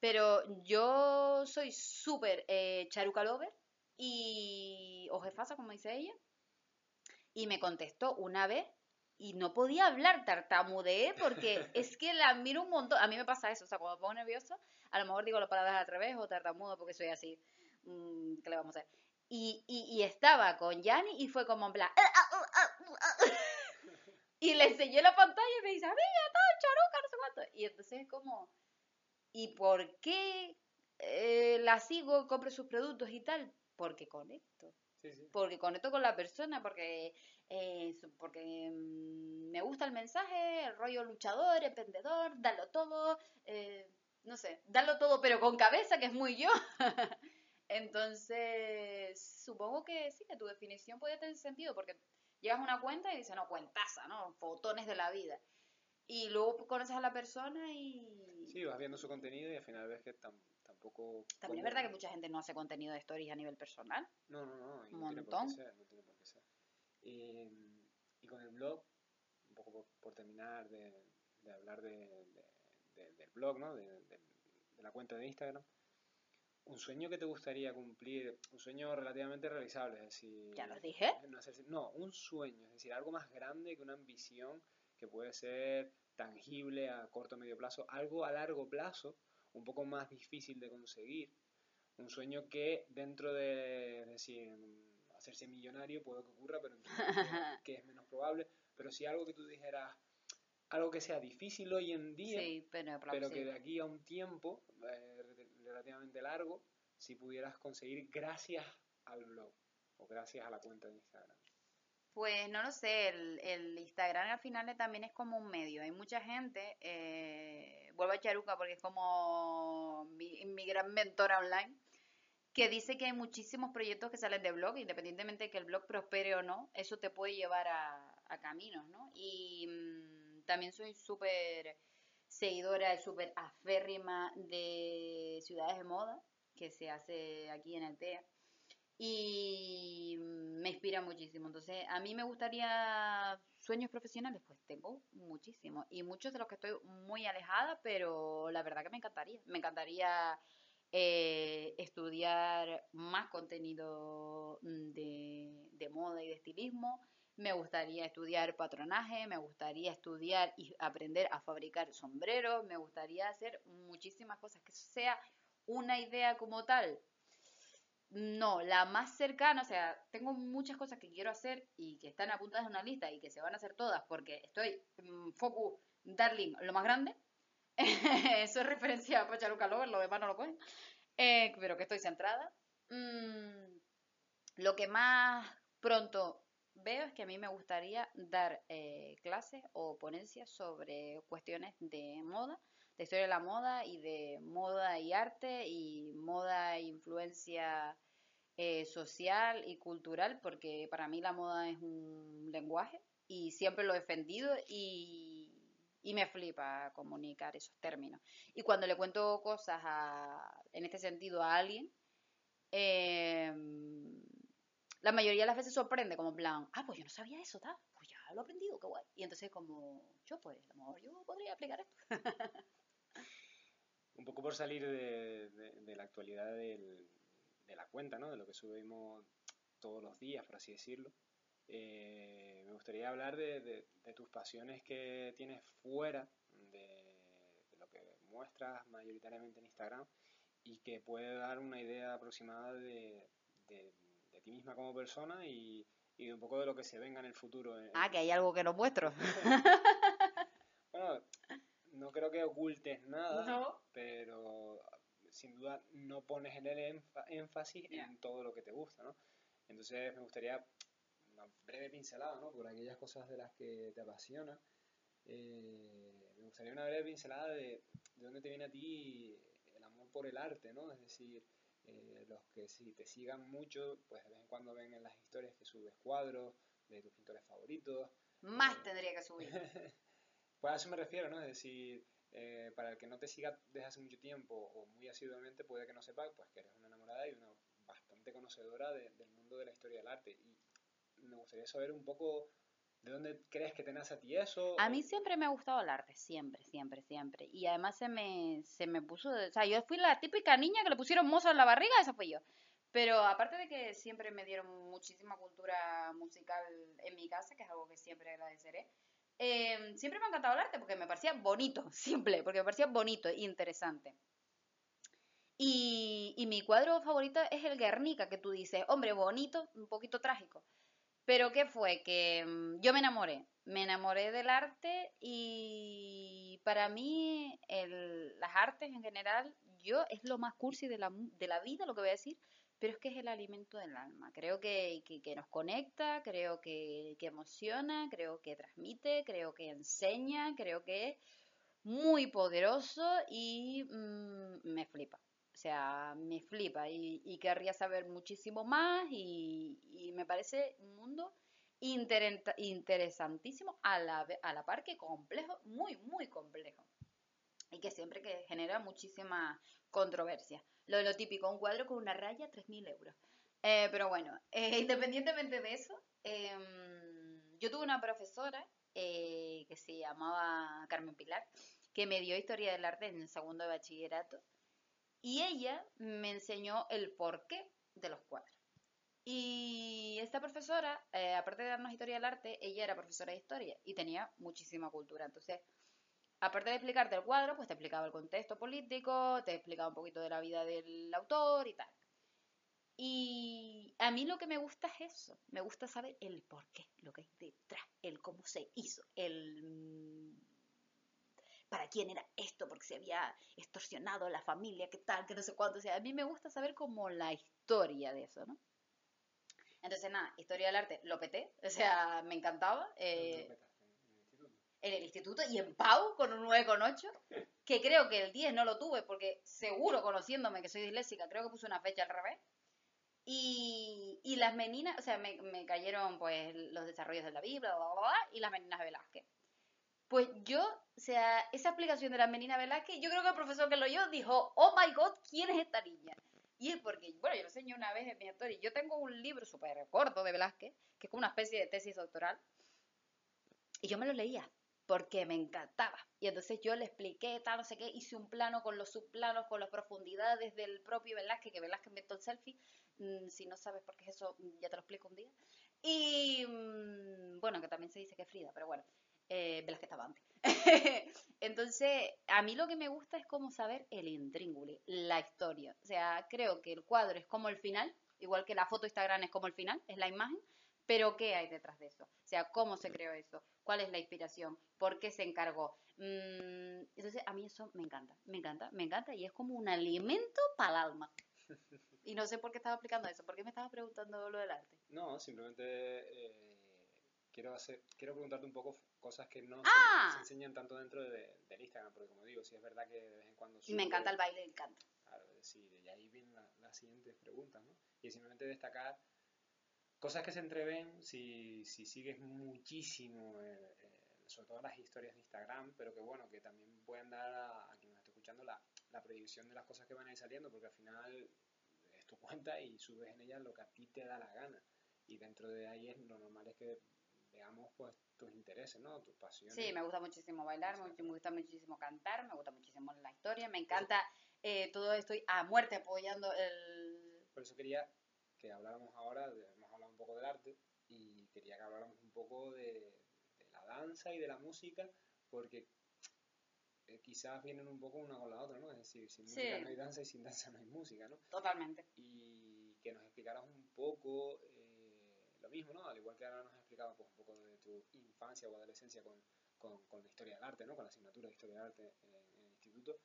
pero yo soy súper eh, charuca lover y, o jefasa, como dice ella, y me contestó una vez y no podía hablar, tartamudeé, porque <laughs> es que la miro un montón. A mí me pasa eso, o sea, cuando me pongo nerviosa, a lo mejor digo las palabras al revés o tartamudo porque soy así. Mm, ¿Qué le vamos a hacer? Y, y, y estaba con Yanni y fue como en plan, ah, ah, <laughs> Y le enseñé la pantalla y me dice, amiga, tal, charuca, no sé cuánto. Y entonces es como, ¿y por qué eh, la sigo, compro sus productos y tal? Porque conecto. Sí, sí. Porque conecto con la persona, porque, eh, porque mm, me gusta el mensaje, el rollo luchador, emprendedor, darlo todo, eh, no sé, darlo todo pero con cabeza, que es muy yo. <laughs> Entonces, supongo que sí, que tu definición puede tener sentido, porque llegas a una cuenta y dices, no, cuentaza, ¿no? Fotones de la vida. Y luego conoces a la persona y... Sí, vas viendo su contenido y al final ves que tam- tampoco... También es verdad que mucha gente no hace contenido de stories a nivel personal. No, no, no, Un no tiene por qué montón. ser, no tiene por qué ser. Eh, y con el blog, un poco por, por terminar de, de hablar de, de- de- del blog, ¿no? De, de- la cuenta de Instagram. Un sueño que te gustaría cumplir, un sueño relativamente realizable, es decir... Ya los dije. No, hacerse- no, un sueño, es decir, algo más grande que una ambición que puede ser tangible a corto o medio plazo, algo a largo plazo, un poco más difícil de conseguir, un sueño que dentro de, es decir, hacerse millonario puede que ocurra, pero que es menos probable, pero si algo que tú dijeras, algo que sea difícil hoy en día, Sí, pero, pero que de aquí a un tiempo eh, relativamente largo, si pudieras conseguir gracias al blog o gracias a la cuenta de Instagram. Pues no lo sé, el, el Instagram al final también es como un medio. Hay mucha gente, eh, vuelvo a Charuca porque es como mi, mi gran mentora online, que dice que hay muchísimos proyectos que salen de blog, independientemente de que el blog prospere o no, eso te puede llevar a, a caminos, ¿no? Y mm, también soy súper seguidora, súper aférrima de Ciudades de Moda, que se hace aquí en Altea y me inspira muchísimo. Entonces, a mí me gustaría sueños profesionales, pues tengo muchísimos y muchos de los que estoy muy alejada, pero la verdad que me encantaría. Me encantaría eh, estudiar más contenido mm, de, de moda y de estilismo. Me gustaría estudiar patronaje, me gustaría estudiar y aprender a fabricar sombreros, me gustaría hacer muchísimas cosas, que eso sea una idea como tal, no, la más cercana, o sea, tengo muchas cosas que quiero hacer y que están apuntadas en una lista y que se van a hacer todas porque estoy mm, focus, darling, lo más grande. <laughs> Eso es referencia a Pachaluca Lover, lo demás no lo cogen. Eh, pero que estoy centrada. Mm, lo que más pronto veo es que a mí me gustaría dar eh, clases o ponencias sobre cuestiones de moda, de historia de la moda y de moda y arte y moda e influencia eh, social y cultural, porque para mí la moda es un lenguaje y siempre lo he defendido y, y me flipa comunicar esos términos. Y cuando le cuento cosas a- en este sentido a alguien, eh, la mayoría de las veces sorprende, como en plan, ah, pues yo no sabía eso, tal, pues ya lo he aprendido, qué guay. Y entonces como, yo pues, a lo mejor yo podría aplicar esto. <laughs> Un poco por salir de, de- la actualidad del- de la cuenta, ¿no? De lo que subimos todos los días, por así decirlo. Eh, me gustaría hablar de, tus pasiones que tienes fuera de lo que muestras mayoritariamente en Instagram y que puede dar una idea aproximada de, de- ti misma como persona y, y un poco de lo que se venga en el futuro. en- Ah, que hay algo que no muestro. <laughs> Bueno, no creo que ocultes nada, No. pero sin duda no pones en el énfa- énfasis Ya. en todo lo que te gusta, ¿no? Entonces me gustaría una breve pincelada, ¿no? Por aquellas cosas de las que te apasionan. Eh, me gustaría una breve pincelada de, de dónde te viene a ti el amor por el arte, ¿no? Es decir, eh, los que si te sigan mucho, pues de vez en cuando ven en las historias que subes cuadros de tus pintores favoritos, Más tendría que subir. <laughs> pues a eso me refiero, ¿no? Es decir, eh, para el que no te siga desde hace mucho tiempo o muy asiduamente, puede que no sepa pues, que eres una enamorada y una bastante conocedora de- del mundo de la historia del arte. Y me gustaría saber un poco de dónde crees que te nace a ti eso. A mí siempre me ha gustado el arte, siempre, siempre, siempre. Y además se me, se me puso, o sea, yo fui la típica niña que le pusieron mozo en la barriga, esa fui yo. Pero aparte de que siempre me dieron muchísima cultura musical en mi casa, que es algo que siempre agradeceré, eh, siempre me ha encantado el arte porque me parecía bonito, <laughs> simple, porque me parecía bonito e interesante. Y, y mi cuadro favorito es el Guernica, que tú dices, hombre, bonito, un poquito trágico. Pero ¿qué fue? Que mm, yo me enamoré, me enamoré del arte y para mí las artes en general, yo es lo más cursi de la, de la vida, lo que voy a decir, pero es que es el alimento del alma. Creo que, que, nos conecta, creo que, que, emociona, creo que transmite, creo que enseña, creo que es muy poderoso y mm, me flipa. Sea, me flipa y, y querría saber muchísimo más y, y me parece un mundo interesantísimo a la, a la par que complejo, muy, muy complejo. Y que siempre que genera muchísima controversia. Lo, lo típico, un cuadro con una raya, 3.000 euros. Eh, pero bueno, <laughs> eh, independientemente de eso, em, yo tuve una profesora eh, que se llamaba Carmen Pilar, que me dio historia del arte en el segundo de bachillerato, y ella me enseñó el porqué de los cuadros. Y esta profesora, aparte de darnos historia del arte, ella era profesora de historia y tenía muchísima cultura. Entonces, aparte de explicarte el cuadro, pues te explicaba el contexto político, te explicaba un poquito de la vida del autor y tal. Y a mí lo que me gusta es eso, me gusta saber el por qué, lo que hay detrás, el cómo se hizo, el para quién era esto, porque se había extorsionado a la familia, qué tal, que no sé cuánto. O sea, a mí me gusta saber como la historia de eso, ¿no? Entonces, nada, historia del arte, lo peté, o sea, me encantaba. Eh, en el instituto y en Pau con un 9,8, que creo que el 10 no lo tuve porque seguro conociéndome que soy disléxica, creo que puse una fecha al revés. Y, y las meninas, o sea, me, me, cayeron pues los desarrollos de la Biblia, y las meninas Velázquez. Pues yo, o sea, esa explicación de las meninas Velázquez, yo creo que el profesor que lo oyó dijo, oh my god, ¿quién es esta niña? Y es porque, bueno, yo lo enseñé una vez en mi historia, yo tengo un libro súper corto de Velázquez, que es como una especie de tesis doctoral, y yo me lo leía porque me encantaba. Y entonces yo le expliqué, tal, no sé qué, hice un plano con los subplanos, con las profundidades del propio Velázquez, que Velázquez inventó el selfie. Mm, si no sabes por qué es eso, ya te lo explico un día. Y mm, bueno, que también se dice que es Frida, pero bueno, eh, Velázquez estaba antes. <laughs> entonces, a mí lo que me gusta es como saber el intríngulo, la historia. O sea, creo que el cuadro es como el final, igual que la foto Instagram es como el final, es la imagen, pero ¿qué hay detrás de eso? O sea, ¿cómo se creó eso? ¿Cuál es la inspiración? ¿Por qué se encargó? Mm, entonces, a mí eso me encanta, me encanta, me encanta y es como un alimento para el alma. <laughs> Y no sé por qué estaba explicando eso, ¿por qué me estabas preguntando lo del arte? No, simplemente eh, quiero hacer, quiero preguntarte un poco cosas que no ¡Ah! se, enseñan tanto dentro de, del Instagram, porque como digo, sí es verdad que de vez en cuando... Y me encanta el baile el canto. Claro, sí, de ahí vienen las siguientes preguntas, ¿no? Y simplemente destacar cosas que se entreven si, si sigues muchísimo, eh, eh, sobre todo las historias de Instagram, pero que bueno, que también pueden dar a, quien nos esté escuchando la, la, predicción de las cosas que van a ir saliendo, porque al final es tu cuenta y subes en ella lo que a ti te da la gana. Y dentro de ahí es lo normal veamos pues tus intereses, ¿no? Tus pasiones. Sí, me gusta muchísimo bailar, me, gusta muchísimo cantar, me gusta muchísimo la historia, me encanta eh, todo estoy a muerte apoyando el... Por eso quería que habláramos ahora de, poco del arte y quería que habláramos un poco de, la danza y de la música porque eh, quizás vienen un poco una con la otra, ¿no? Es decir, sin música no hay danza y sin danza no hay música, ¿no? Totalmente. Y que nos explicaras un poco eh, lo mismo, ¿no? Al igual que ahora nos has explicado pues, un poco de tu infancia o adolescencia con, con, la historia del arte, ¿no? Con la asignatura de historia del arte en, el instituto.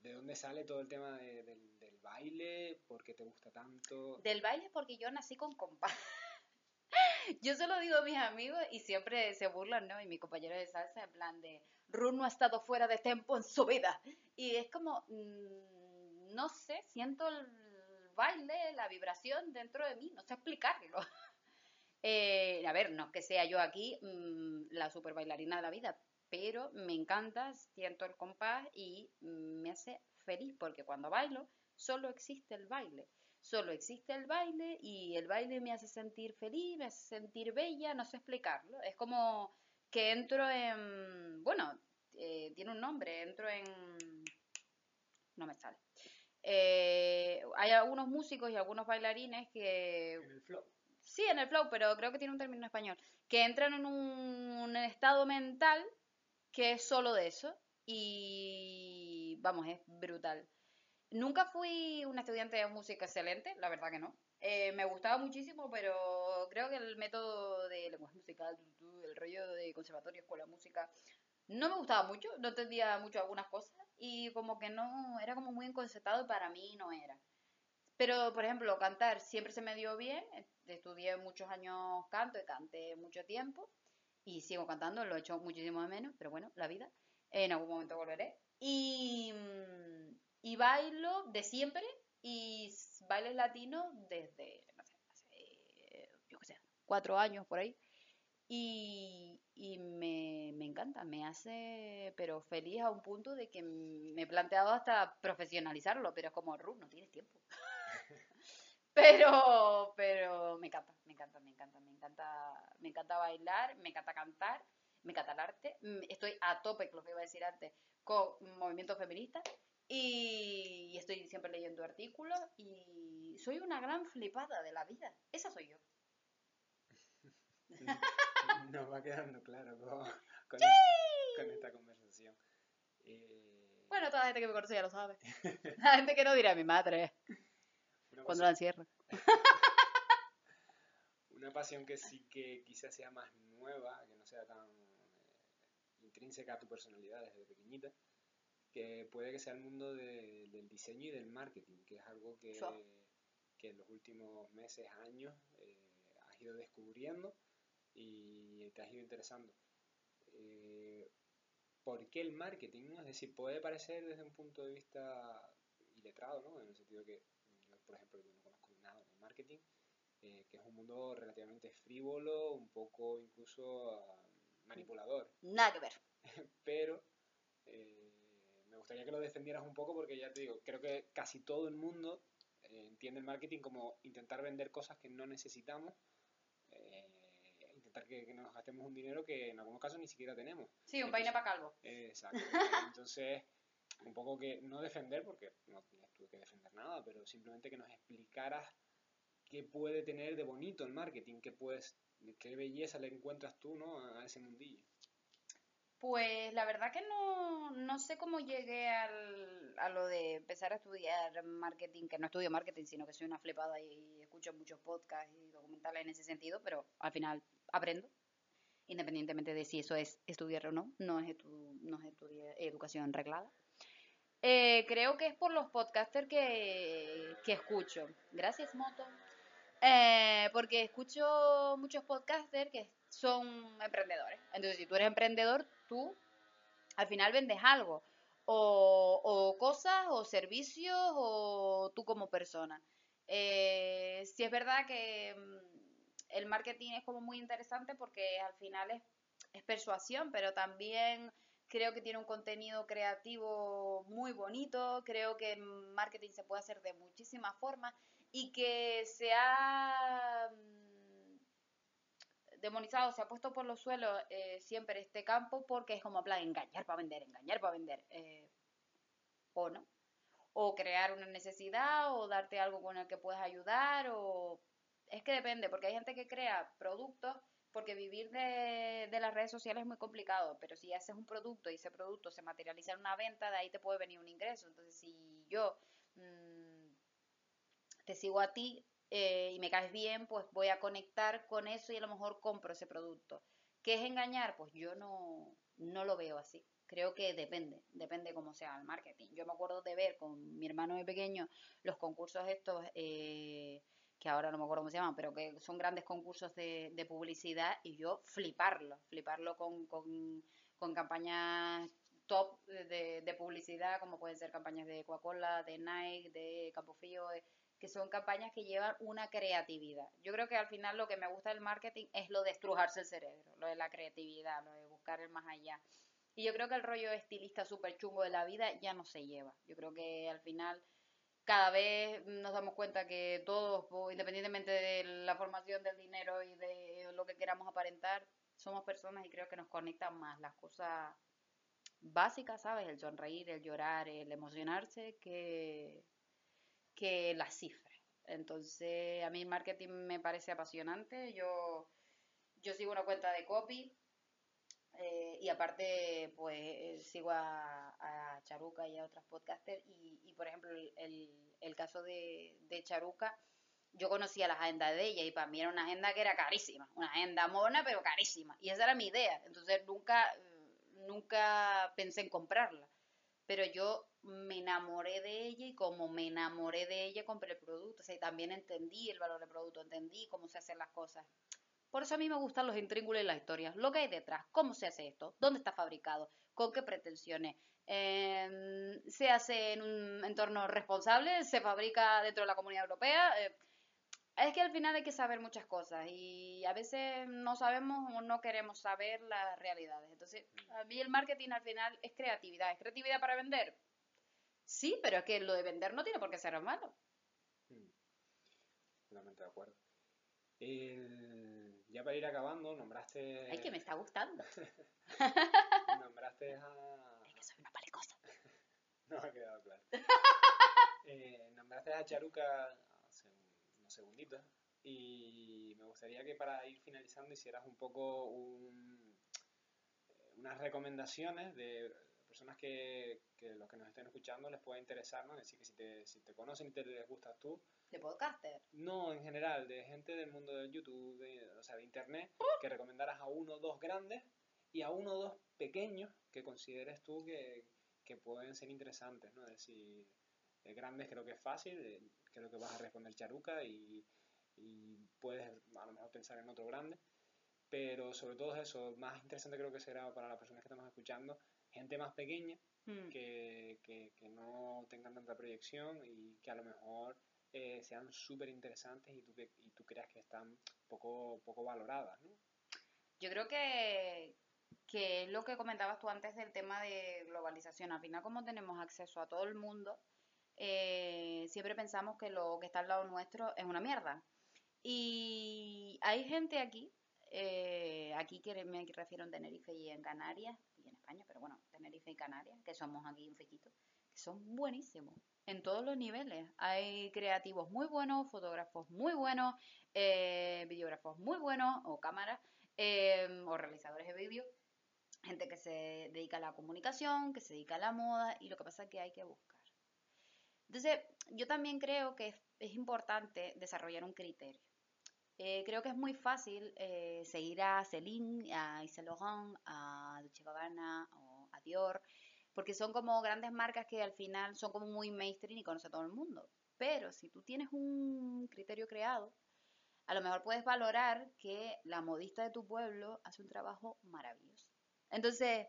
¿De dónde sale todo el tema de, del, baile? ¿Por qué te gusta tanto? Del baile porque yo nací con compás. <laughs> Yo se lo digo a mis amigos y siempre se burlan, ¿no? Y mi compañero de salsa, en plan de, Ru no ha estado fuera de tempo en su vida. Y es como, mm, no sé, siento el baile, la vibración dentro de mí, no sé explicarlo. <laughs> Eh, a ver, no que sea yo aquí mm, la super bailarina de la vida, pero me encanta, siento el compás y me hace feliz porque cuando bailo solo existe el baile solo existe el baile y el baile me hace sentir feliz, me hace sentir bella, no sé explicarlo. Es como que entro en, bueno, eh, tiene un nombre, entro en, no me sale. Eh, hay algunos músicos y algunos bailarines que... El. Sí, en el flow, pero creo que tiene un término en español. Que entran en un estado mental que es solo de eso. Y vamos, es brutal. Nunca fui una estudiante de música excelente, la verdad que no. Eh, me gustaba muchísimo, pero creo que el método de lenguaje musical, el rollo de conservatorio, escuela de música, no me gustaba mucho, no entendía mucho algunas cosas y como que no, era como muy enconceptado y para mí no era. Pero, por ejemplo, cantar siempre se me dio bien, estudié muchos años canto y canté mucho tiempo y sigo cantando, lo he hecho muchísimo de menos, pero bueno, la vida, en algún momento volveré. Y, mm, y bailo de siempre y bailes latinos desde, no sé, hace, yo qué sé, cuatro años por ahí. Y, y me, me, encanta, me hace, pero feliz a un punto de que me he planteado hasta profesionalizarlo, pero es como, Ru, no tienes tiempo. <laughs> pero, pero me encanta, me encanta, me encanta, me encanta, me encanta bailar, me encanta cantar, me encanta el arte. Mm, estoy a tope, lo que iba a decir antes, con movimiento feminista y estoy siempre leyendo artículos y soy una gran flipada de la vida. Esa soy yo. <laughs> Nos va quedando claro con, con, esta, conversación. Eh, bueno, toda la gente que me conoce ya lo sabe. <laughs> La gente que no dirá mi madre cuando la encierro. <laughs> Una pasión que sí que quizás sea más nueva, que no sea tan eh, intrínseca a tu personalidad desde pequeñita, que puede que sea el mundo del diseño y del marketing, que es algo que, que en los últimos meses, años, eh, has ido descubriendo y te has ido interesando. Eh, ¿Por qué el marketing? Es decir, puede parecer desde un punto de vista iletrado, ¿no? En el sentido que por ejemplo, yo no conozco nada de marketing, eh, que es un mundo relativamente frívolo, un poco incluso ah, manipulador. Nada que ver. <laughs> Pero eh, me gustaría que lo defendieras un poco porque ya te digo, creo que casi todo el mundo entiende el marketing como intentar vender cosas que no necesitamos que, nos gastemos un dinero que en algunos casos ni siquiera tenemos. Sí, un paine para calvo. exacto. Entonces, un poco que no defender, porque no tienes que defender nada, pero simplemente que nos explicaras qué puede tener de bonito el marketing, qué, puedes, qué belleza le encuentras tú ¿no? a ese mundillo. Pues la verdad que no, no sé cómo llegué al, a lo de empezar a estudiar marketing, que no estudio marketing, sino que soy una flipada y escucho muchos podcasts y documentales en ese sentido, pero al final aprendo, independientemente de si eso es estudiar o no, no es, no es estudiar educación reglada. Eh, creo que es por los podcasters que, que escucho. Gracias, Moto. Eh, porque escucho muchos podcasters que son emprendedores. Entonces, si tú eres emprendedor, tú al final vendes algo. O, o cosas, o servicios, o tú como persona. Eh, si es verdad que mm, el marketing es como muy interesante porque al final es, es persuasión, pero también creo que tiene un contenido creativo muy bonito, creo que marketing se puede hacer de muchísimas formas y que se ha mm, demonizado, se ha puesto por los suelos eh, siempre este campo porque es como plan engañar para vender, engañar para vender, eh, o no, o crear una necesidad o darte algo con el que puedas ayudar o es que depende, porque hay gente que crea productos porque vivir de, de, las redes sociales es muy complicado, pero si haces un producto y ese producto se materializa en una venta, de ahí te puede venir un ingreso. Entonces, si yo mmm, te sigo a ti eh, y me caes bien, pues voy a conectar con eso y a lo mejor compro ese producto. ¿Qué es engañar? Pues yo no, no lo veo así. Creo que depende, depende cómo sea el marketing. Yo me acuerdo de ver con mi hermano de pequeño los concursos estos... Eh, que ahora no me acuerdo cómo se llaman, pero que son grandes concursos de, de publicidad y yo fliparlo, fliparlo con, con, con campañas top de, de, publicidad, como pueden ser campañas de Coca-Cola, de Nike, de Campofrío, que son campañas que llevan una creatividad. Yo creo que al final lo que me gusta del marketing es lo de estrujarse el cerebro, lo de la creatividad, lo de buscar el más allá. Y yo creo que el rollo estilista súper chungo de la vida ya no se lleva. Yo creo que al final cada vez nos damos cuenta que todos, independientemente de la formación del dinero y de lo que queramos aparentar, somos personas y creo que nos conectan más las cosas básicas, ¿sabes? El sonreír, el llorar, el emocionarse, que, que las cifras. Entonces, a mí el marketing me parece apasionante. Yo, yo sigo una cuenta de copy eh, y aparte, pues sigo a, Charuca y a otras podcasters. Y, y por ejemplo, el, el, caso de, de, Charuca yo conocía la agenda de ella y para mí era una agenda que era carísima, una agenda mona pero carísima. Y esa era mi idea. Entonces nunca, nunca pensé en comprarla. Pero yo me enamoré de ella y como me enamoré de ella compré el producto. O sea, también entendí el valor del producto, entendí cómo se hacen las cosas. Por eso a mí me gustan los intríngulos y las historias. Lo que hay detrás, cómo se hace esto, dónde está fabricado, con qué pretensiones. Em, se hace en un entorno responsable, se fabrica dentro de la comunidad europea. Eh, es que al final hay que saber muchas cosas y a veces no sabemos o no queremos saber las realidades. Entonces, a mí el marketing al final es creatividad. ¿Es creatividad para vender? Sí, pero es que lo de vender no tiene por qué ser malo. Mm. Totalmente de acuerdo. Ya para ir acabando, nombraste... Ay, que me está gustando. <laughs> nombraste a... Es que soy una palicosa. <laughs> no ha quedado claro. <laughs> eh, nombraste a Charuca segunditos. Y me gustaría que para ir finalizando hicieras un poco un, eh, unas recomendaciones de personas que, que, los que nos estén escuchando les pueda interesar, ¿no? Es decir, que si te, si te conocen y te les gustas tú. ¿De podcaster? No, en general, de gente del mundo del YouTube, de, o sea, de Internet, que recomendaras a uno o dos grandes y a uno o dos pequeños que consideres tú que, que pueden ser interesantes, ¿no? Es decir, de grandes creo que es fácil, creo que vas a responder charuca y, puedes a lo mejor pensar en otro grande. Pero sobre todo eso, más interesante creo que será para las personas que estamos escuchando, gente más pequeña, hmm. que, que, no tengan tanta proyección y que a lo mejor eh, sean súper interesantes y tú, y tú creas que están poco, poco valoradas, ¿no? Yo creo que, que es lo que comentabas tú antes del tema de globalización. Al final, como tenemos acceso a todo el mundo, eh, siempre pensamos que lo que está al lado nuestro es una mierda. Y hay gente aquí, eh, aquí que me refiero en Tenerife y en Canarias, Pero bueno, Tenerife y Canarias, que somos aquí un fequito, que son buenísimos en todos los niveles. Hay creativos muy buenos, fotógrafos muy buenos, eh, videógrafos muy buenos, o cámaras, o realizadores de vídeo, gente que se dedica a la comunicación, que se dedica a la moda, y lo que pasa es que hay que buscar entonces, yo también creo que es, importante desarrollar un criterio. Eh, creo que es muy fácil eh, seguir a Celine, a Yves Laurent, a Dolce Gabbana o a Dior, porque son como grandes marcas que al final son como muy mainstream y conoce todo el mundo. Pero si tú tienes un criterio creado, a lo mejor puedes valorar que la modista de tu pueblo hace un trabajo maravilloso. Entonces,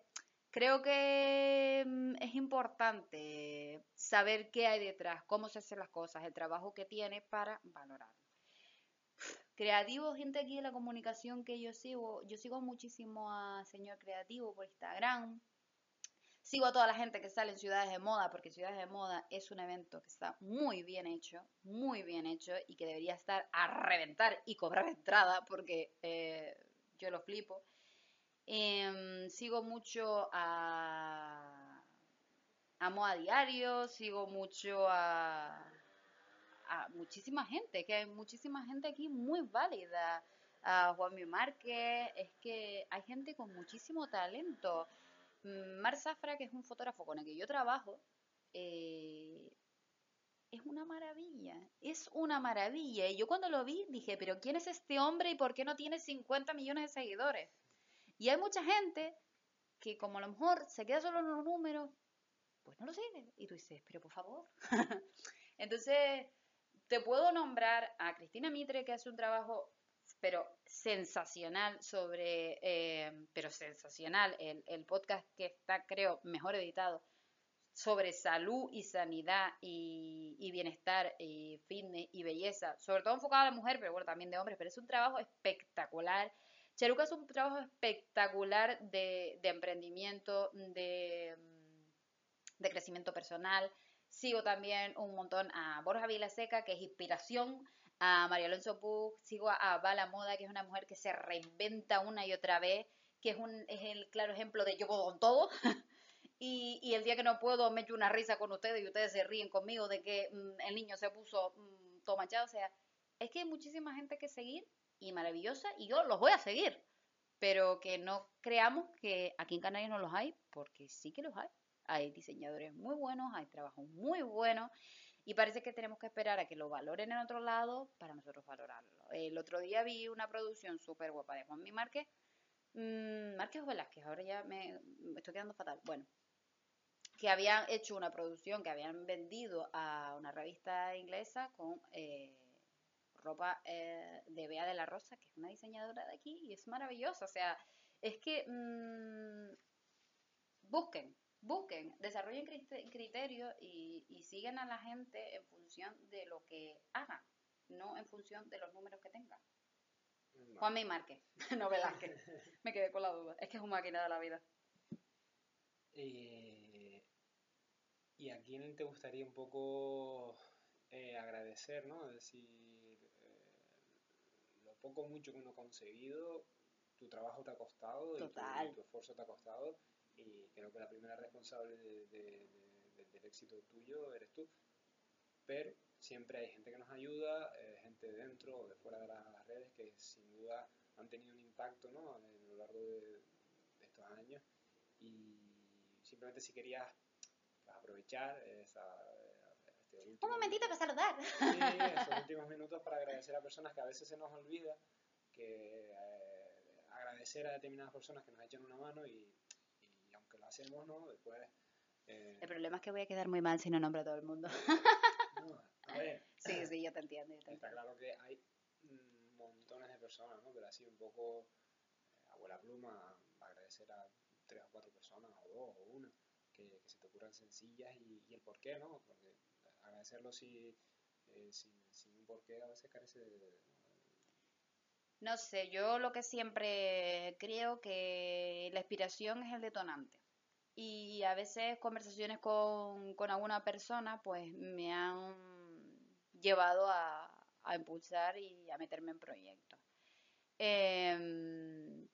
Creo que mm, es importante saber qué hay detrás, cómo se hacen las cosas, el trabajo que tiene para valorar. Creativo, gente aquí de la comunicación que yo sigo, yo sigo muchísimo a Señor Creativo por Instagram, sigo a toda la gente que sale en Ciudades de Moda, porque Ciudades de Moda es un evento que está muy bien hecho, muy bien hecho y que debería estar a reventar y cobrar <laughs> entrada, porque eh, yo lo flipo. Em, sigo mucho a, a Diario, sigo mucho a, a muchísima gente, que hay muchísima gente aquí muy válida. A Juan Mi Márquez, es que hay gente con muchísimo talento. Mm, Mar Zafra, que es un fotógrafo con el que yo trabajo, eh, es una maravilla, es una maravilla. Y yo cuando lo vi dije, pero ¿quién es este hombre y por qué no tiene 50 millones de seguidores? Y hay mucha gente que como a lo mejor se queda solo en los números, pues no lo sigue. Y tú dices, pero por favor. <laughs> Entonces, te puedo nombrar a Cristina Mitre, que hace un trabajo, pero sensacional sobre, eh, pero sensacional, el, podcast que está, creo, mejor editado, sobre salud y sanidad y, bienestar y fitness y belleza, sobre todo enfocado a la mujer, pero bueno, también de hombres, pero es un trabajo espectacular Cheruca es un trabajo espectacular de, emprendimiento, de, de, crecimiento personal. Sigo también un montón a Borja Vilaseca, que es inspiración, a María Alonso Pug, sigo a, Bala Moda, que es una mujer que se reinventa una y otra vez, que es, un, es el claro ejemplo de yo puedo con todo. <laughs> y, y, el día que no puedo me echo una risa con ustedes y ustedes se ríen conmigo de que mm, el niño se puso mm, todo manchado. O sea, es que hay muchísima gente que seguir y maravillosa y yo los voy a seguir. Pero que no creamos que aquí en Canarias no los hay, porque sí que los hay. Hay diseñadores muy buenos, hay trabajos muy buenos Y parece que tenemos que esperar a que lo valoren en otro lado para nosotros valorarlo. El otro día vi una producción súper guapa de Juanmi Márquez, mmm, Márquez o Velázquez, ahora ya me, estoy quedando fatal. Bueno, que habían hecho una producción que habían vendido a una revista inglesa con eh, ropa eh, de Bea de la Rosa, que es una diseñadora de aquí y es maravillosa. O sea, es que mmm, busquen, busquen, desarrollen criterios y, y sigan a la gente en función de lo que hagan, no en función de los números que tengan. Juan May Márquez, <laughs> no Velázquez. Me quedé con la duda. Es que es una máquina de la vida. Eh, ¿Y a quién te gustaría un poco eh, agradecer, ¿no? Es decir, eh, lo poco mucho que uno ha conseguido, tu trabajo te ha costado. Y, tu, tu, esfuerzo te ha costado y creo que la primera responsable de, de, de, del éxito tuyo eres tú. Pero siempre hay gente que nos ayuda, eh, gente dentro o de fuera de las redes que sin duda han tenido un impacto ¿no? a lo largo de, estos años y simplemente si querías pues, aprovechar esa, este último, un momentito para saludar sí, esos <laughs> últimos minutos para agradecer a personas que a veces se nos olvida que eh, agradecer a determinadas personas que nos echan una mano y, lo hacemos no después eh, el problema es que voy a quedar muy mal si no nombro a todo el mundo no, a <laughs> ver sí sí yo te entiendo, yo te está entiendo. claro que hay montones de personas ¿no? pero así un poco eh, abuela pluma agradecer a tres o cuatro personas o dos o una que, que se te ocurran sencillas y, y, el por qué, ¿no? Porque agradecerlo si, eh, sin, sin, un porqué a veces carece de, de, No sé, yo lo que siempre creo que la inspiración es el detonante. Y a veces conversaciones con, con alguna persona pues me han llevado a, a impulsar y a meterme en proyectos. Eh,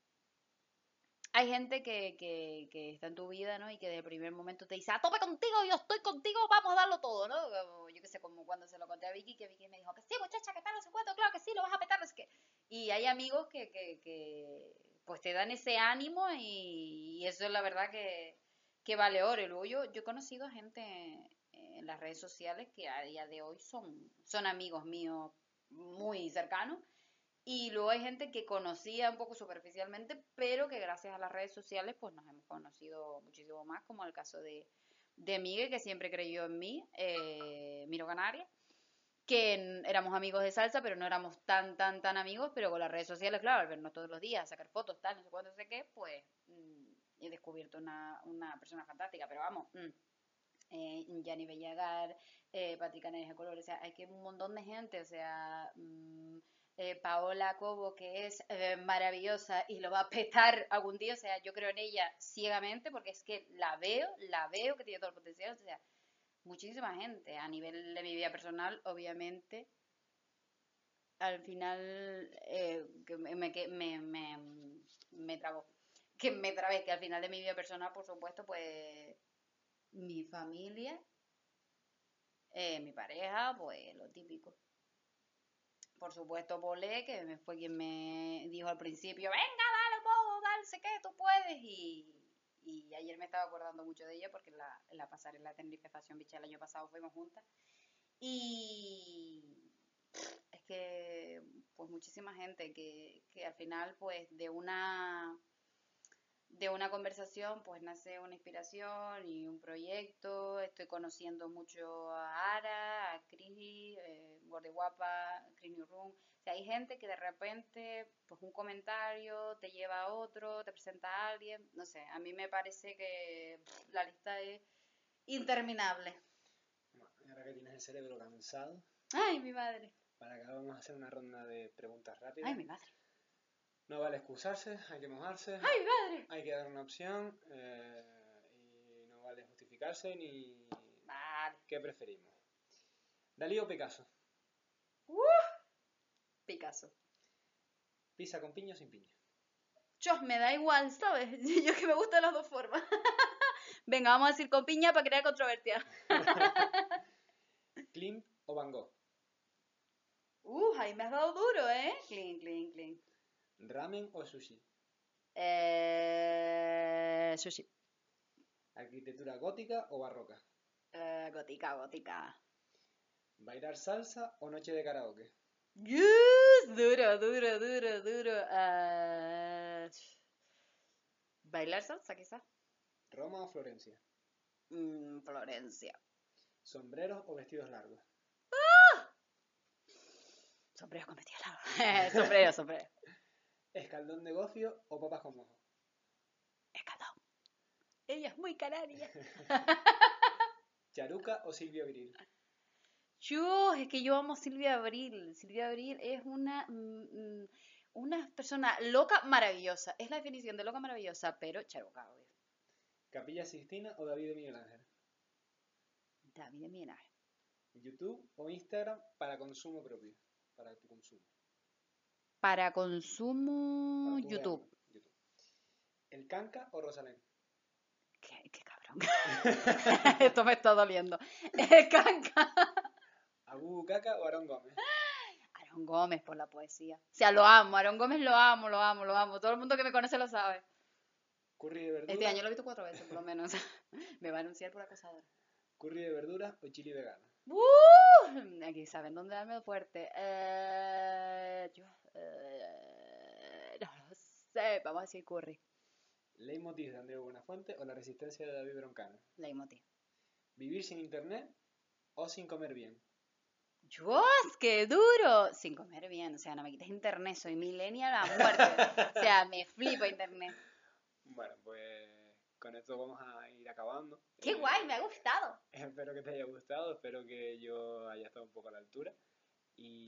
hay gente que, que, está en tu vida, ¿no? Y que desde el primer momento te dice, a tope contigo, yo estoy contigo, vamos a darlo todo, ¿no? Yo qué sé, como cuando se lo conté a Vicky, que Vicky me dijo, que sí, muchacha, que tal, no sé claro que sí, lo vas a petar, no sé qué. Y hay amigos que, que, que pues te dan ese ánimo y, y, eso es la verdad que, que vale oro. Luego yo, he conocido gente en las redes sociales que a día de hoy son, son amigos míos muy cercanos y luego hay gente que conocía un poco superficialmente, pero que gracias a las redes sociales pues nos hemos conocido muchísimo más, como el caso de, de Miguel, que siempre creyó en mí, eh, Miro Canaria, que éramos amigos de salsa, pero no éramos tan, tan, tan amigos, pero con las redes sociales, claro, al vernos todos los días, sacar fotos, tal, no sé cuánto, no sé qué, pues he descubierto una, una persona fantástica, pero vamos, mmm, eh, Bellagar, eh, Patrick de Color, o sea, hay que un montón de gente, o sea... Mmm, eh, Paola Cobo, que es eh, maravillosa y lo va a petar algún día, o sea, yo creo en ella ciegamente porque es que la veo, la veo que tiene todo el potencial, o sea, muchísima gente a nivel de mi vida personal, obviamente, al final eh, que me, me, me, me trabó, que me trabé, que al final de mi vida personal, por supuesto, pues mi familia, eh, mi pareja, pues lo típico por supuesto Polé, que fue quien me dijo al principio, venga, dale, puedo, dale, sé que tú puedes. Y, y, ayer me estaba acordando mucho de ella porque en la, en la pasarela Tenerife Fashion Beach el año pasado fuimos juntas. Y es que, pues muchísima gente que, que al final, pues de una de una conversación pues nace una inspiración y un proyecto. Estoy conociendo mucho a Ara, a Cris, eh, Gordi Guapa, Cris New Room. O sea, hay gente que de repente, pues un comentario te lleva a otro, te presenta a alguien. No sé, a mí me parece que pff, la lista es interminable. Ahora que tienes el cerebro cansado. Ay, mi madre. Para acá vamos a hacer una ronda de preguntas rápidas. Ay, mi madre. No vale excusarse, hay que mojarse. ¡Ay, madre! Hay que dar una opción eh, y no vale justificarse ni. Vale. ¿Qué preferimos? ¿Dalí o Picasso? ¡Uh! Picasso. ¿Pizza con piña o sin piña? Yo, me da igual, ¿sabes? <laughs> Yo que me gustan las dos formas. <laughs> Venga, vamos a decir con piña para crear controversia. <laughs> ¿Clint o Van Gogh? Uh, ahí me has dado duro, ¿eh? Clean, clean, clean. ¿Ramen o sushi? Eh, sushi. ¿Arquitectura gótica o barroca? Eh, gótica, gótica. ¿Bailar salsa o noche de karaoke? Yes, duro, duro, duro, duro. Ah, bailar salsa, quizás. ¿Roma o Florencia? Mm, Florencia. ¿Sombreros o vestidos largos? Sombrero con vestido largo. <laughs> sombrero, sombrero. ¿Escaldón de gofio o papas con mojo? Escaldón. Ella es muy canaria. <laughs> ¿Charuca o Silvia Viril? Yo, es que yo amo Silvia Abril. Silvia Abril es una, mm, mm, una persona loca maravillosa. Es la definición de loca maravillosa, pero charuca, obvio. ¿Capilla Sistina o David de Miguel Ángel? David de Miguel Ángel. ¿YouTube o Instagram para consumo propio? Para tu consumo. Para consumo, Para YouTube. ¿El Canca o Rosalén? Qué, qué cabrón. <laughs> Esto me está doliendo. El canca. ¿Abu Caca o Aaron Gómez? Aaron Gómez por la poesía. O sea, lo amo. Aaron Gómez lo amo, lo amo, lo amo. Todo el mundo que me conoce lo sabe. ¿Curry de verduras? Este año lo he visto cuatro veces, por lo menos. <laughs> me va a anunciar por acosadora. ¿Curry de verduras o chili vegano? ¡Uh! Aquí saben dónde darme fuerte. Eh, yo, no lo sé. Vamos a decir curry. ¿Leitmotiv de Andreu Buenafuente o la resistencia de David Broncano? Leitmotiv. ¿Vivir sin internet o sin comer bien? ¡Dios, qué duro! Sin comer bien, o sea, no me quites internet, soy millennial a muerte. O sea, me flipa internet. Bueno, pues con esto vamos a ir acabando. ¡Qué Eh, guay! Me ha gustado. Espero que te haya gustado, espero que yo haya estado un poco a la altura. Y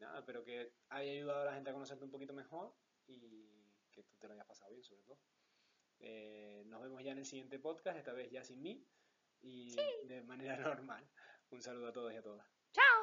nada, espero que haya ayudado a la gente a conocerte un poquito mejor y que tú te lo hayas pasado bien, sobre todo. Eh, nos vemos ya en el siguiente podcast, esta vez ya sin mí y de manera <laughs> normal. Un saludo a todos y a todas. ¡Chao!